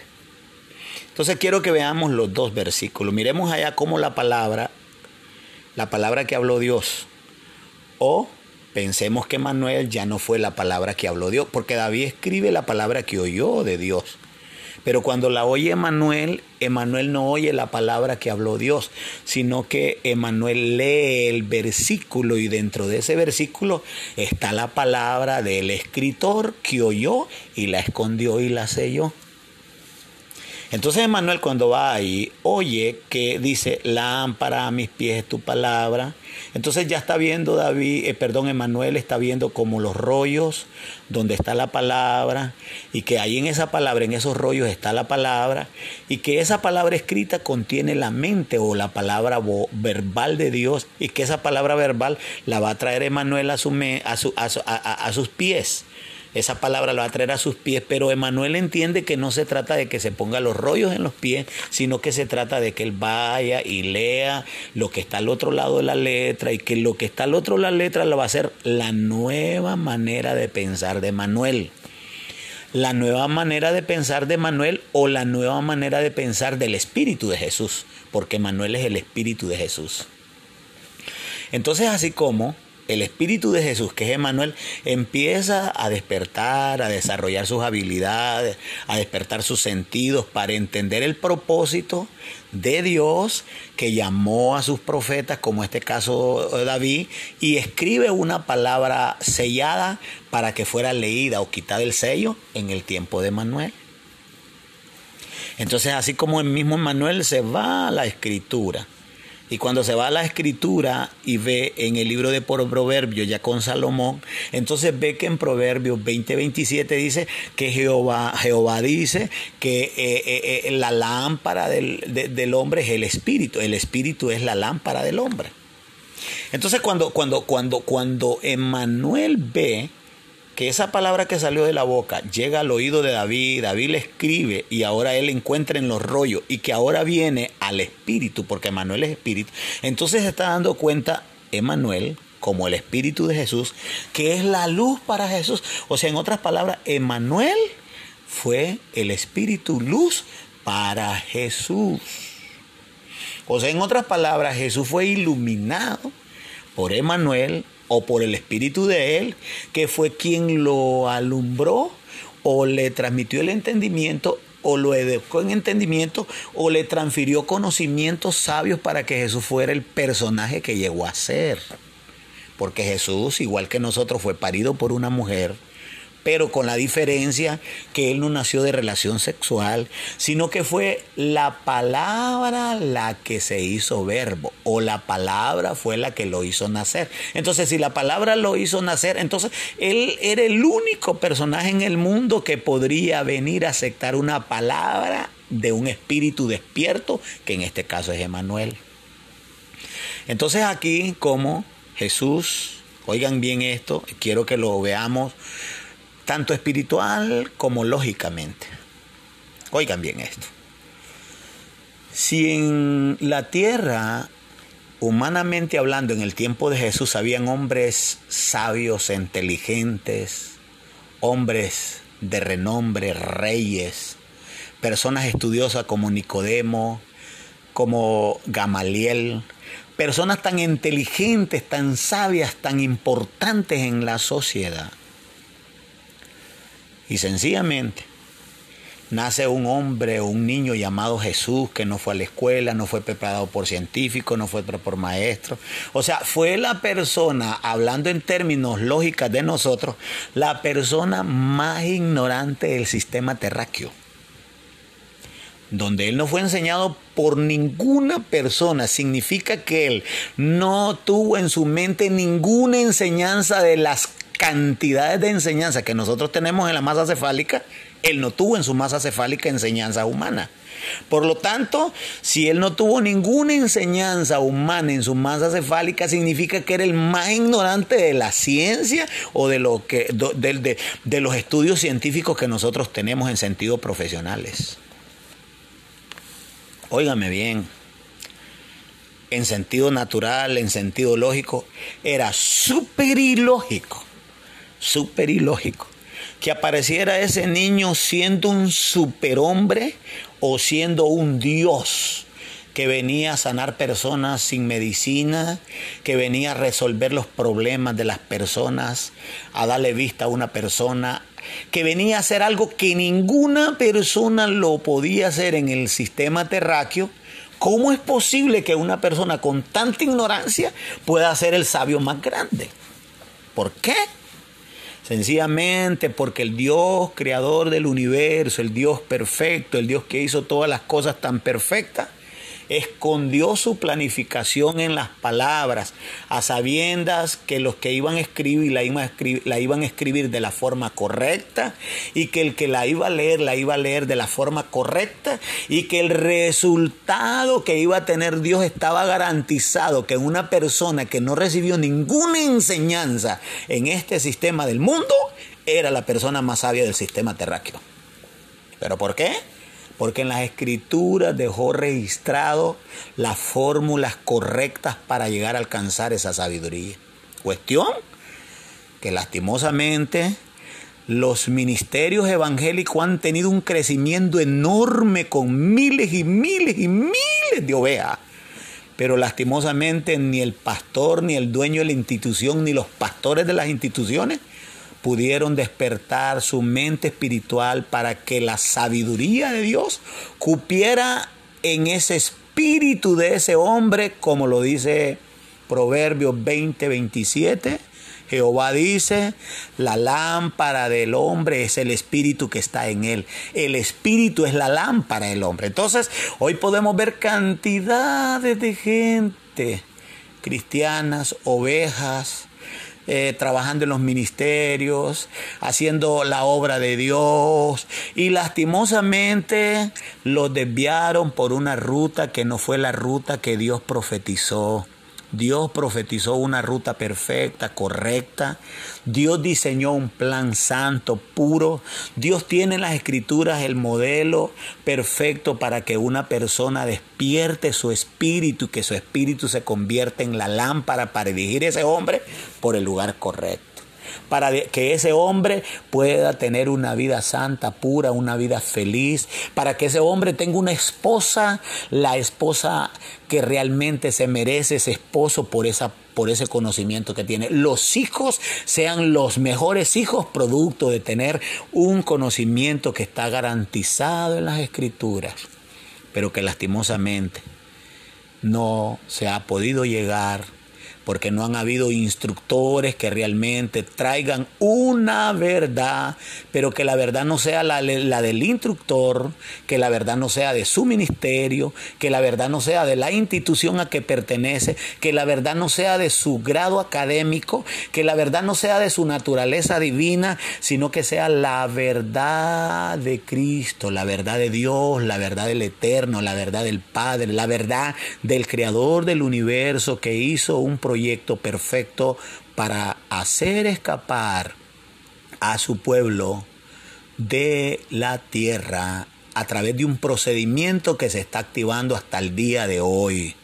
[SPEAKER 1] Entonces quiero que veamos los dos versículos. Miremos allá cómo la palabra, la palabra que habló Dios, o pensemos que Manuel ya no fue la palabra que habló Dios, porque David escribe la palabra que oyó de Dios. Pero cuando la oye Emanuel, Emanuel no oye la palabra que habló Dios, sino que Emanuel lee el versículo y dentro de ese versículo está la palabra del escritor que oyó y la escondió y la selló. Entonces Emanuel cuando va ahí, oye que dice, lámpara a mis pies tu palabra. Entonces ya está viendo David, eh, perdón, Emanuel está viendo como los rollos donde está la palabra y que ahí en esa palabra, en esos rollos está la palabra y que esa palabra escrita contiene la mente o la palabra verbal de Dios y que esa palabra verbal la va a traer Emanuel a, su, a, a sus pies esa palabra lo va a traer a sus pies, pero Emanuel entiende que no se trata de que se ponga los rollos en los pies, sino que se trata de que él vaya y lea lo que está al otro lado de la letra y que lo que está al otro lado de la letra lo va a ser la nueva manera de pensar de Emanuel la nueva manera de pensar de Manuel o la nueva manera de pensar del Espíritu de Jesús, porque Manuel es el Espíritu de Jesús. Entonces, así como el Espíritu de Jesús, que es Emanuel, empieza a despertar, a desarrollar sus habilidades, a despertar sus sentidos para entender el propósito de Dios que llamó a sus profetas, como este caso David, y escribe una palabra sellada para que fuera leída o quitada el sello en el tiempo de Manuel. Entonces, así como el mismo Manuel se va a la escritura y cuando se va a la escritura y ve en el libro de Proverbios, ya con Salomón, entonces ve que en Proverbios 20:27 dice que Jehová, Jehová dice que eh, eh, eh, la lámpara del, del, hombre es el espíritu, el espíritu es la lámpara del hombre. Entonces cuando, cuando, cuando, cuando Emmanuel ve que esa palabra que salió de la boca llega al oído de David, David escribe y ahora él encuentra en los rollos y que ahora viene al espíritu, porque Emanuel es espíritu, entonces se está dando cuenta Emanuel como el espíritu de Jesús, que es la luz para Jesús. O sea, en otras palabras, Emanuel fue el espíritu luz para Jesús. O sea, en otras palabras, Jesús fue iluminado por Emanuel o por el espíritu de él, que fue quien lo alumbró o le transmitió el entendimiento o lo educó en entendimiento o le transfirió conocimientos sabios para que Jesús fuera el personaje que llegó a ser. Porque Jesús, igual que nosotros, fue parido por una mujer pero con la diferencia que él no nació de relación sexual, sino que fue la palabra la que se hizo verbo, o la palabra fue la que lo hizo nacer. Entonces, si la palabra lo hizo nacer, entonces él era el único personaje en el mundo que podría venir a aceptar una palabra de un espíritu despierto, que en este caso es Emanuel. Entonces aquí como Jesús, oigan bien esto, quiero que lo veamos tanto espiritual como lógicamente. Oigan bien esto. Si en la tierra, humanamente hablando, en el tiempo de Jesús, habían hombres sabios, inteligentes, hombres de renombre, reyes, personas estudiosas como Nicodemo, como Gamaliel, personas tan inteligentes, tan sabias, tan importantes en la sociedad. Y sencillamente nace un hombre o un niño llamado Jesús que no fue a la escuela, no fue preparado por científicos, no fue por maestros. O sea, fue la persona, hablando en términos lógicos de nosotros, la persona más ignorante del sistema terráqueo. Donde él no fue enseñado por ninguna persona, significa que él no tuvo en su mente ninguna enseñanza de las cantidades de enseñanza que nosotros tenemos en la masa cefálica, él no tuvo en su masa cefálica enseñanza humana. Por lo tanto, si él no tuvo ninguna enseñanza humana en su masa cefálica, significa que era el más ignorante de la ciencia o de, lo que, de, los estudios científicos que nosotros tenemos en sentido profesionales. Óigame bien en sentido natural, en sentido lógico, era súper ilógico súper ilógico. Que apareciera ese niño siendo un superhombre o siendo un dios que venía a sanar personas sin medicina, que venía a resolver los problemas de las personas, a darle vista a una persona, que venía a hacer algo que ninguna persona lo podía hacer en el sistema terráqueo. ¿Cómo es posible que una persona con tanta ignorancia pueda ser el sabio más grande? ¿Por qué? Sencillamente porque el Dios creador del universo, el Dios perfecto, el Dios que hizo todas las cosas tan perfectas, escondió su planificación en las palabras, a sabiendas que los que iban a escribir la iban a escribir, de la forma correcta y que el que la iba a leer la iba a leer de la forma correcta y que el resultado que iba a tener Dios estaba garantizado que una persona que no recibió ninguna enseñanza en este sistema del mundo era la persona más sabia del sistema terráqueo. ¿Pero por qué? Porque en las escrituras dejó registrado las fórmulas correctas para llegar a alcanzar esa sabiduría. Cuestión que lastimosamente los ministerios evangélicos han tenido un crecimiento enorme con miles y miles y miles de ovejas. Pero lastimosamente ni el pastor, ni el dueño de la institución, ni los pastores de las instituciones pudieron despertar su mente espiritual para que la sabiduría de Dios cupiera en ese espíritu de ese hombre, como lo dice Proverbios 20, 27. Jehová dice, la lámpara del hombre es el espíritu que está en él. El espíritu es la lámpara del hombre. Entonces, hoy podemos ver cantidades de gente, cristianas, ovejas, eh, trabajando en los ministerios, haciendo la obra de Dios y lastimosamente los desviaron por una ruta que no fue la ruta que Dios profetizó. Dios profetizó una ruta perfecta, correcta. Dios diseñó un plan santo, puro. Dios tiene en las escrituras el modelo perfecto para que una persona despierte su espíritu y que su espíritu se convierta en la lámpara para dirigir a ese hombre por el lugar correcto para que ese hombre pueda tener una vida santa, pura, una vida feliz, para que ese hombre tenga una esposa, la esposa que realmente se merece ese esposo por esa por ese conocimiento que tiene. Los hijos sean los mejores hijos producto de tener un conocimiento que está garantizado en las escrituras, pero que lastimosamente no se ha podido llegar porque no han habido instructores que realmente traigan una verdad, pero que la verdad no sea la, del instructor, que la verdad no sea de su ministerio, que la verdad no sea de la institución a que pertenece, que la verdad no sea de su grado académico, que la verdad no sea de su naturaleza divina, sino que sea la verdad de Cristo, la verdad de Dios, la verdad del Eterno, la verdad del Padre, la verdad del Creador del universo que hizo un proyecto proyecto perfecto para hacer escapar a su pueblo de la tierra a través de un procedimiento que se está activando hasta el día de hoy.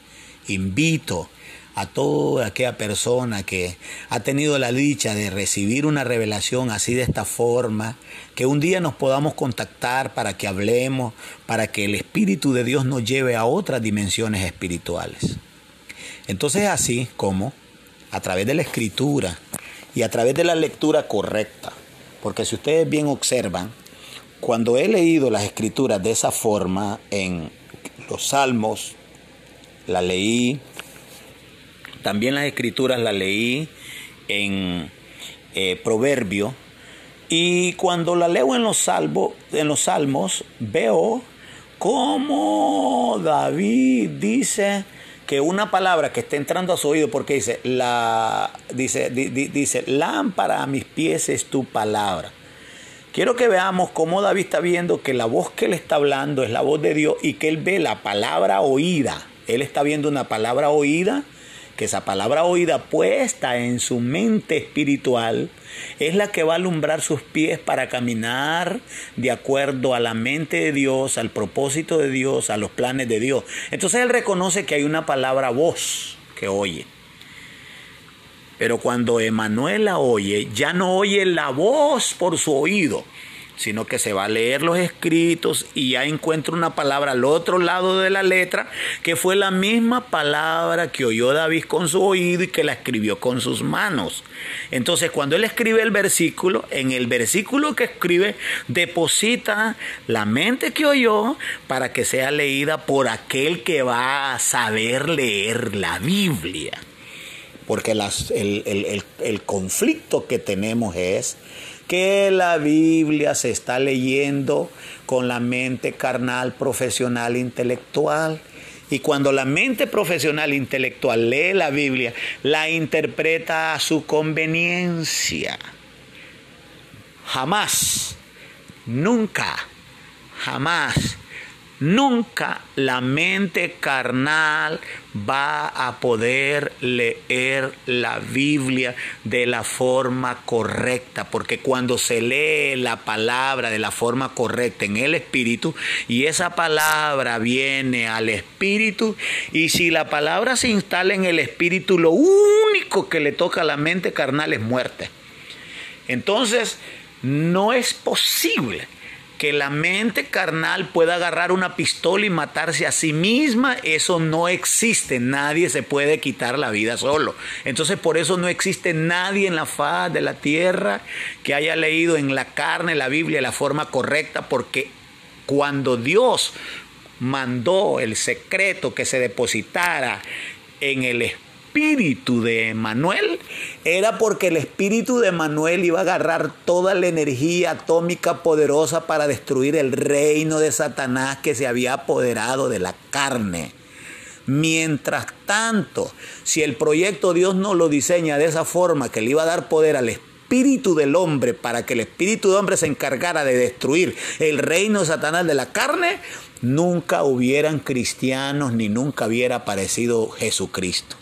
[SPEAKER 1] Invito a toda aquella persona que ha tenido la dicha de recibir una revelación así de esta forma, que un día nos podamos contactar para que hablemos, para que el Espíritu de Dios nos lleve a otras dimensiones espirituales. Entonces así como a través de la escritura y a través de la lectura correcta, porque si ustedes bien observan, cuando he leído las escrituras de esa forma en los salmos, la leí, también las escrituras las leí en eh, Proverbio, y cuando la leo en los, en los salmos, veo cómo David dice, que una palabra que esté entrando a su oído, porque dice, la, dice, dice, lámpara a mis pies es tu palabra. Quiero que veamos cómo David está viendo que la voz que él está hablando es la voz de Dios y que él ve la palabra oída. Él está viendo una palabra oída que esa palabra oída puesta en su mente espiritual es la que va a alumbrar sus pies para caminar de acuerdo a la mente de Dios, al propósito de Dios, a los planes de Dios. Entonces él reconoce que hay una palabra voz que oye. Pero cuando Emanuel la oye, ya no oye la voz por su oído, sino que se va a leer los escritos y ya encuentra una palabra al otro lado de la letra, que fue la misma palabra que oyó David con su oído y que la escribió con sus manos. Entonces, cuando él escribe el versículo, en el versículo que escribe, deposita la mente que oyó para que sea leída por aquel que va a saber leer la Biblia. Porque el, el conflicto que tenemos es que la Biblia se está leyendo con la mente carnal, profesional, intelectual. Y cuando la mente profesional intelectual lee la Biblia, la interpreta a su conveniencia. Jamás, nunca, jamás Nunca la mente carnal va a poder leer la Biblia de la forma correcta, porque cuando se lee la palabra de la forma correcta en el Espíritu, y esa palabra viene al Espíritu, y si la palabra se instala en el Espíritu, lo único que le toca a la mente carnal es muerte. Entonces, no es posible que la mente carnal pueda agarrar una pistola y matarse a sí misma, eso no existe. Nadie se puede quitar la vida solo. Entonces por eso no existe nadie en la faz de la tierra que haya leído en la carne la Biblia de la forma correcta, porque cuando Dios mandó el secreto que se depositara en el Espíritu, de Manuel era porque el espíritu de Manuel iba a agarrar toda la energía atómica poderosa para destruir el reino de Satanás que se había apoderado de la carne. Mientras tanto, si el proyecto Dios no lo diseña de esa forma que le iba a dar poder al espíritu del hombre para que el espíritu del hombre se encargara de destruir el reino de Satanás de la carne, nunca hubieran cristianos ni nunca hubiera aparecido Jesucristo.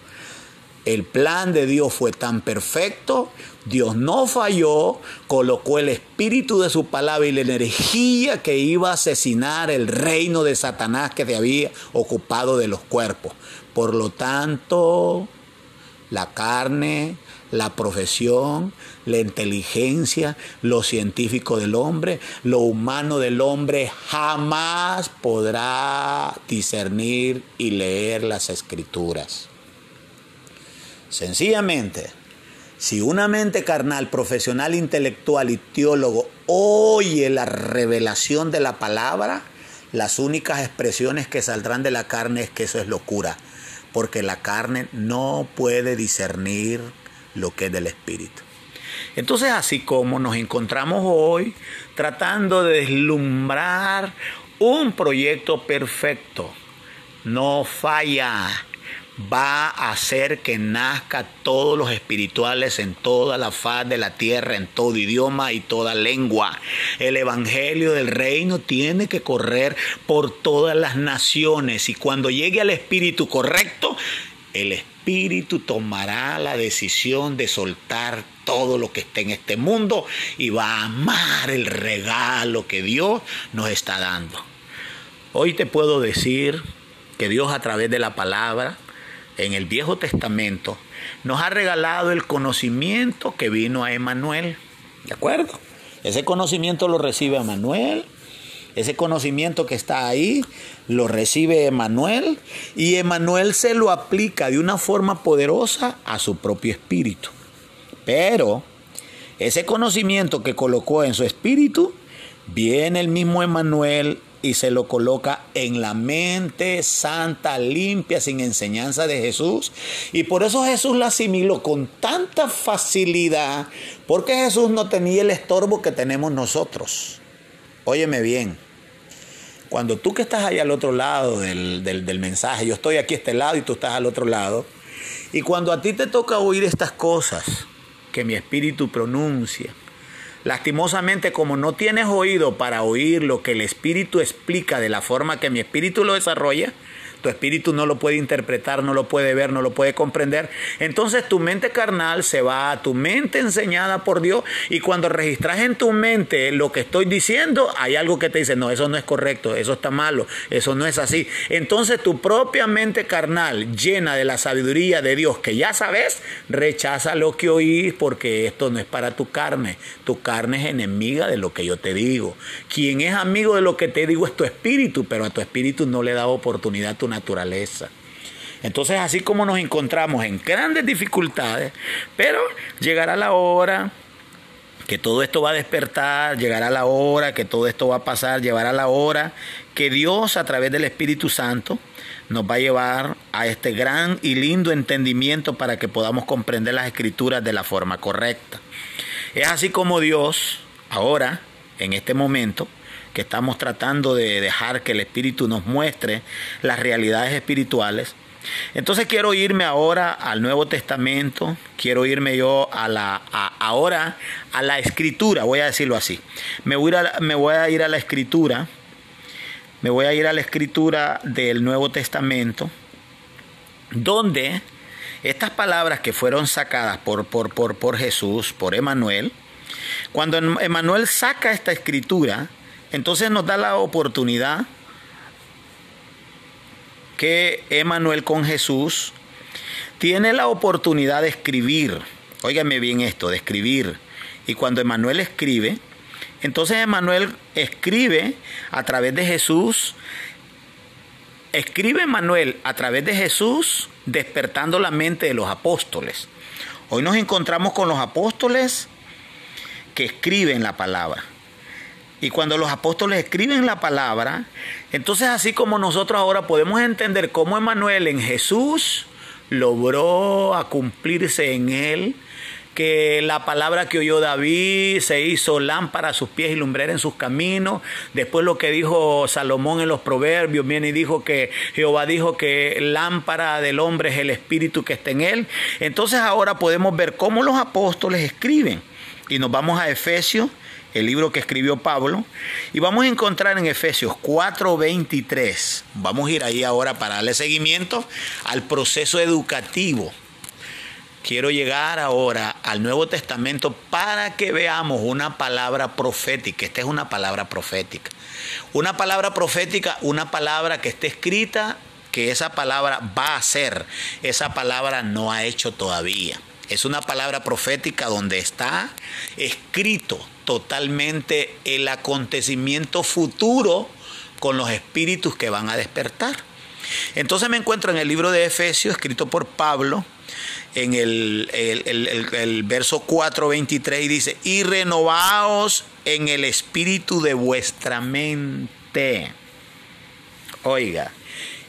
[SPEAKER 1] El plan de Dios fue tan perfecto, Dios no falló, colocó el espíritu de su palabra y la energía que iba a asesinar el reino de Satanás que se había ocupado de los cuerpos. Por lo tanto, la carne, la profesión, la inteligencia, lo científico del hombre, lo humano del hombre jamás podrá discernir y leer las escrituras. Sencillamente, si una mente carnal, profesional, intelectual y teólogo oye la revelación de la palabra, las únicas expresiones que saldrán de la carne es que eso es locura, porque la carne no puede discernir lo que es del espíritu. Entonces, así como nos encontramos hoy tratando de deslumbrar un proyecto perfecto, no falla, va a hacer que nazca todos los espirituales en toda la faz de la tierra, en todo idioma y toda lengua. El evangelio del reino tiene que correr por todas las naciones y cuando llegue al espíritu correcto, el espíritu tomará la decisión de soltar todo lo que esté en este mundo y va a amar el regalo que Dios nos está dando. Hoy te puedo decir que Dios a través de la palabra en el Viejo Testamento, nos ha regalado el conocimiento que vino a Emanuel. ¿De acuerdo? Ese conocimiento lo recibe Emanuel. Ese conocimiento que está ahí lo recibe Emanuel y Emanuel se lo aplica de una forma poderosa a su propio espíritu. Pero ese conocimiento que colocó en su espíritu, viene el mismo Emanuel y se lo coloca en la mente santa, limpia, sin enseñanza de Jesús. Y por eso Jesús la asimiló con tanta facilidad, porque Jesús no tenía el estorbo que tenemos nosotros. Óyeme bien, cuando tú que estás allá al otro lado del, del mensaje, yo estoy aquí a este lado y tú estás al otro lado, y cuando a ti te toca oír estas cosas que mi espíritu pronuncia, Lastimosamente, como no tienes oído para oír lo que el Espíritu explica de la forma que mi Espíritu lo desarrolla, tu espíritu no lo puede interpretar, no lo puede ver, no lo puede comprender. Entonces tu mente carnal se va a tu mente enseñada por Dios y cuando registras en tu mente lo que estoy diciendo, hay algo que te dice, no, eso no es correcto, eso está malo, eso no es así. Entonces tu propia mente carnal, llena de la sabiduría de Dios, que ya sabes, rechaza lo que oís porque esto no es para tu carne. Tu carne es enemiga de lo que yo te digo. Quien es amigo de lo que te digo es tu espíritu, pero a tu espíritu no le da oportunidad tu naturaleza. Entonces, así como nos encontramos en grandes dificultades, pero llegará la hora que todo esto va a despertar, llegará la hora que todo esto va a pasar, llegará la hora que Dios a través del Espíritu Santo nos va a llevar a este gran y lindo entendimiento para que podamos comprender las escrituras de la forma correcta. Es así como Dios ahora, en este momento, que estamos tratando de dejar que el Espíritu nos muestre las realidades espirituales. Entonces quiero irme ahora al Nuevo Testamento, quiero irme yo a la ahora a la escritura, voy a decirlo así. Me voy, a, ir a la escritura, me voy a ir a la escritura del Nuevo Testamento, donde estas palabras que fueron sacadas por, por, por, por Jesús, por Emanuel, cuando Emanuel saca esta escritura, entonces nos da la oportunidad que Emanuel con Jesús tiene la oportunidad de escribir. Óigame bien esto, de escribir. Y cuando Emanuel escribe, entonces Emanuel escribe a través de Jesús, escribe Emanuel a través de Jesús despertando la mente de los apóstoles. Hoy nos encontramos con los apóstoles que escriben la palabra. Y cuando los apóstoles escriben la palabra, entonces así como nosotros ahora podemos entender cómo Emanuel en Jesús logró a cumplirse en él, que la palabra que oyó David se hizo lámpara a sus pies y lumbrera en sus caminos. Después lo que dijo Salomón en los proverbios, viene y dijo que Jehová dijo que lámpara del hombre es el espíritu que está en él. Entonces ahora podemos ver cómo los apóstoles escriben. Y nos vamos a Efesios, el libro que escribió Pablo, y vamos a encontrar en Efesios 4:23. Vamos a ir ahí ahora para darle seguimiento al proceso educativo. Quiero llegar ahora al Nuevo Testamento para que veamos una palabra profética. Esta es una palabra profética. Una palabra profética, una palabra que esté escrita, que esa palabra va a ser. Esa palabra no ha hecho todavía. Es una palabra profética donde está escrito totalmente el acontecimiento futuro con los espíritus que van a despertar. Entonces me encuentro en el libro de Efesios, escrito por Pablo, en el, verso 4, 23, y dice, y renovaos en el espíritu de vuestra mente. Oiga,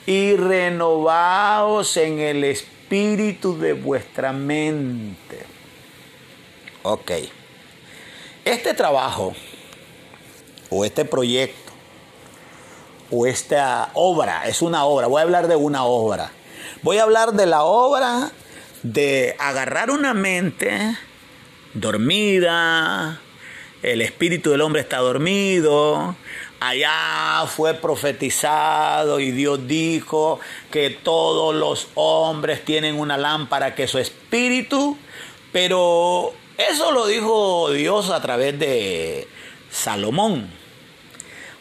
[SPEAKER 1] y renovaos en el espíritu de vuestra mente. Ok. Este trabajo, o este proyecto, o esta obra, es una obra, voy a hablar de una obra. Voy a hablar de la obra de agarrar una mente dormida, el espíritu del hombre está dormido, allá fue profetizado y Dios dijo que todos los hombres tienen una lámpara que es su espíritu, pero eso lo dijo Dios a través de Salomón.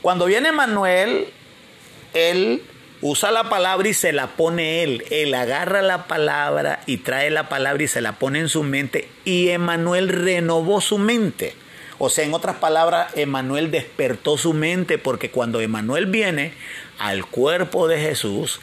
[SPEAKER 1] Cuando viene Manuel, él usa la palabra y se la pone él. Él agarra la palabra y trae la palabra y se la pone en su mente y Emanuel renovó su mente. O sea, en otras palabras, Emanuel despertó su mente porque cuando Emanuel viene al cuerpo de Jesús,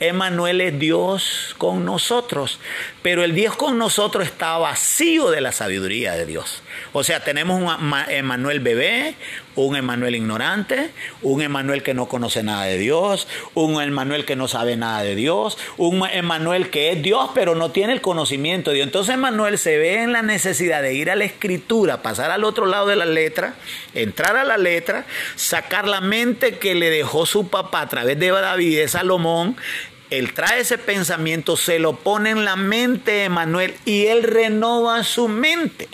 [SPEAKER 1] Emanuel es Dios con nosotros, pero el Dios con nosotros está vacío de la sabiduría de Dios. O sea, tenemos un Emanuel bebé, un Emanuel ignorante, un Emanuel que no conoce nada de Dios, un Emanuel que no sabe nada de Dios, un Emanuel que es Dios pero no tiene el conocimiento de Dios. Entonces Emanuel se ve en la necesidad de ir a la escritura, pasar al otro lado de la letra, entrar a la letra, sacar la mente que le dejó su papá a través de David, de Salomón, él trae ese pensamiento, se lo pone en la mente de Emanuel y él renova su mente.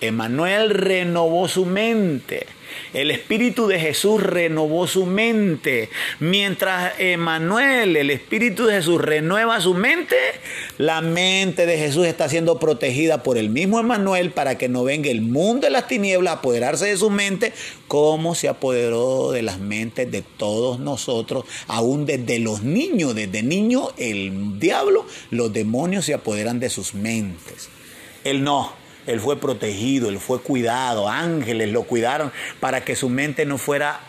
[SPEAKER 1] Emanuel renovó su mente. El Espíritu de Jesús renovó su mente. Mientras Emanuel, el Espíritu de Jesús, renueva su mente, la mente de Jesús está siendo protegida por el mismo Emanuel para que no venga el mundo de las tinieblas a apoderarse de su mente, como se apoderó de las mentes de todos nosotros, aún desde los niños. Desde niño, el diablo, los demonios se apoderan de sus mentes. Él no. Él fue protegido, él fue cuidado, ángeles lo cuidaron para que su mente no fuera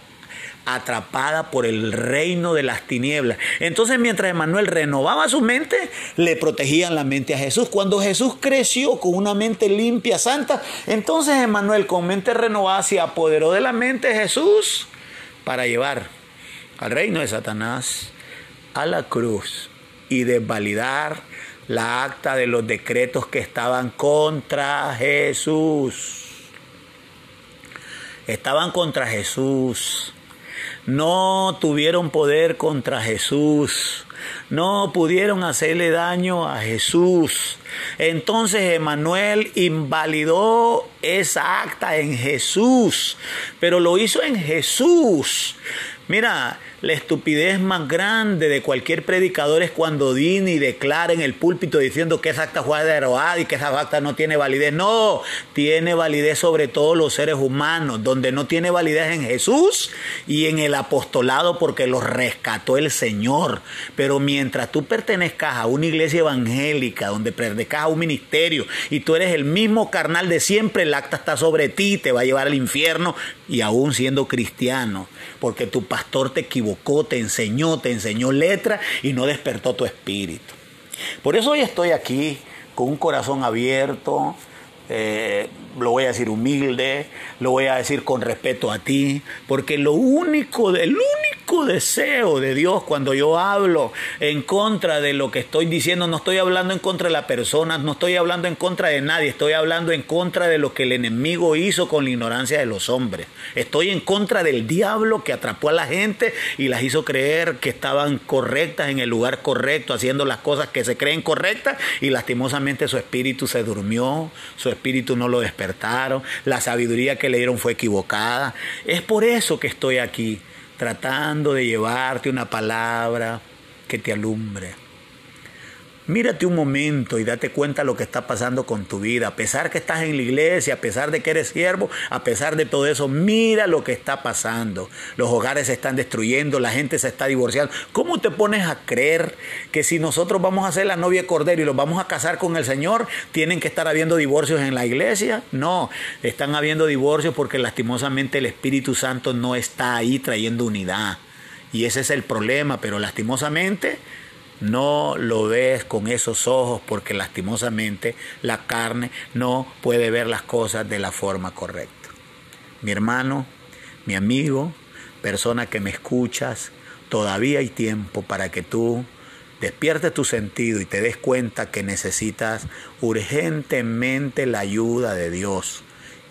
[SPEAKER 1] atrapada por el reino de las tinieblas. Entonces mientras Emanuel renovaba su mente, le protegían la mente a Jesús. Cuando Jesús creció con una mente limpia, santa, entonces Emanuel con mente renovada se apoderó de la mente de Jesús para llevar al reino de Satanás a la cruz y desvalidar la acta de los decretos que estaban contra Jesús. Estaban contra Jesús. No tuvieron poder contra Jesús. No pudieron hacerle daño a Jesús. Entonces Emanuel invalidó esa acta en Jesús, pero lo hizo en Jesús. Mira, la estupidez más grande de cualquier predicador es cuando dine y declara en el púlpito diciendo que esa acta fue derogada y que esa acta no tiene validez. No, tiene validez sobre todos los seres humanos, donde no tiene validez en Jesús y en el apostolado porque los rescató el Señor. Pero mientras tú pertenezcas a una iglesia evangélica, donde pertenezcas a un ministerio y tú eres el mismo carnal de siempre, el acta está sobre ti, te va a llevar al infierno y aún siendo cristiano, porque tu pastor te equivocó te enseñó, te enseñó letra y no despertó tu espíritu. Por eso hoy estoy aquí con un corazón abierto, eh, lo voy a decir humilde, lo voy a decir con respeto a ti, porque lo único, el único deseo de Dios cuando yo hablo en contra de lo que estoy diciendo, no estoy hablando en contra de la persona, no estoy hablando en contra de nadie, estoy hablando en contra de lo que el enemigo hizo con la ignorancia de los hombres. Estoy en contra del diablo que atrapó a la gente y las hizo creer que estaban correctas en el lugar correcto, haciendo las cosas que se creen correctas y lastimosamente su espíritu se durmió, su espíritu no lo despertó la sabiduría que le dieron fue equivocada. Es por eso que estoy aquí, tratando de llevarte una palabra que te alumbre Mírate un momento y date cuenta lo que está pasando con tu vida. A pesar que estás en la iglesia, a pesar de que eres siervo, a pesar de todo eso, mira lo que está pasando. Los hogares se están destruyendo, la gente se está divorciando. ¿Cómo te pones a creer que si nosotros vamos a ser la novia de Cordero y los vamos a casar con el Señor, tienen que estar habiendo divorcios en la iglesia? No, están habiendo divorcios porque lastimosamente el Espíritu Santo no está ahí trayendo unidad. Y ese es el problema, pero lastimosamente no lo ves con esos ojos porque lastimosamente la carne no puede ver las cosas de la forma correcta. Mi hermano, mi amigo, persona que me escuchas, todavía hay tiempo para que tú despiertes tu sentido y te des cuenta que necesitas urgentemente la ayuda de Dios.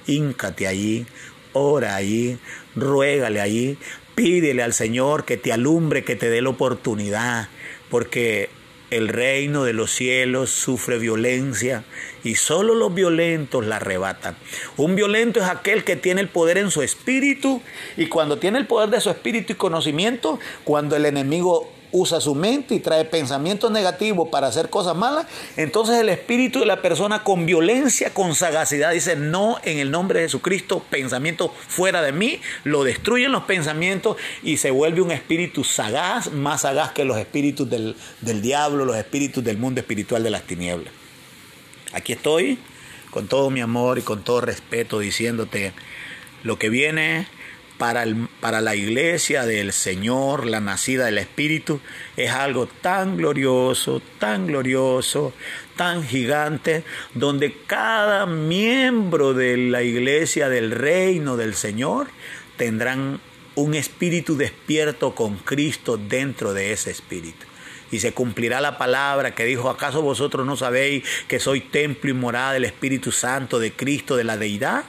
[SPEAKER 1] Híncate allí, ora allí, ruégale allí, pídele al Señor que te alumbre, que te dé la oportunidad porque el reino de los cielos sufre violencia y solo los violentos la arrebatan. Un violento es aquel que tiene el poder en su espíritu y cuando tiene el poder de su espíritu y conocimiento, cuando el enemigo usa su mente y trae pensamientos negativos para hacer cosas malas, entonces el espíritu de la persona con violencia, con sagacidad, dice, no, en el nombre de Jesucristo, pensamiento fuera de mí, lo destruyen los pensamientos y se vuelve un espíritu sagaz, más sagaz que los espíritus del, del diablo, los espíritus del mundo espiritual de las tinieblas. Aquí estoy, con todo mi amor y con todo respeto, diciéndote, lo que viene para, para la iglesia del Señor, la nacida del Espíritu, es algo tan glorioso, tan glorioso, tan gigante, donde cada miembro de la iglesia del reino del Señor tendrán un espíritu despierto con Cristo dentro de ese espíritu y se cumplirá la palabra que dijo, ¿acaso vosotros no sabéis que soy templo y morada del Espíritu Santo, de Cristo, de la deidad?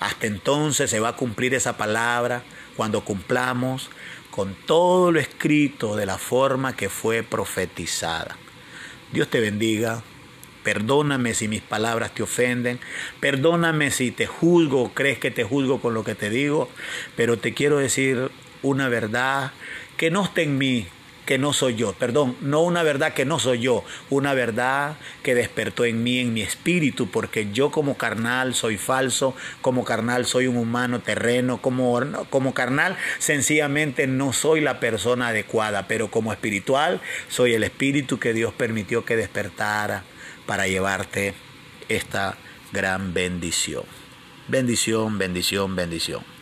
[SPEAKER 1] Hasta entonces se va a cumplir esa palabra cuando cumplamos con todo lo escrito de la forma que fue profetizada. Dios te bendiga. Perdóname si mis palabras te ofenden, perdóname si te juzgo, crees que te juzgo con lo que te digo, pero te quiero decir una verdad que no está en mí, que no soy yo, perdón, no una verdad que no soy yo, una verdad que despertó en mí, en mi espíritu, porque yo como carnal soy falso, como carnal soy un humano terreno, como, como carnal sencillamente no soy la persona adecuada, pero como espiritual soy el espíritu que Dios permitió que despertara para llevarte esta gran bendición. Bendición, bendición, bendición.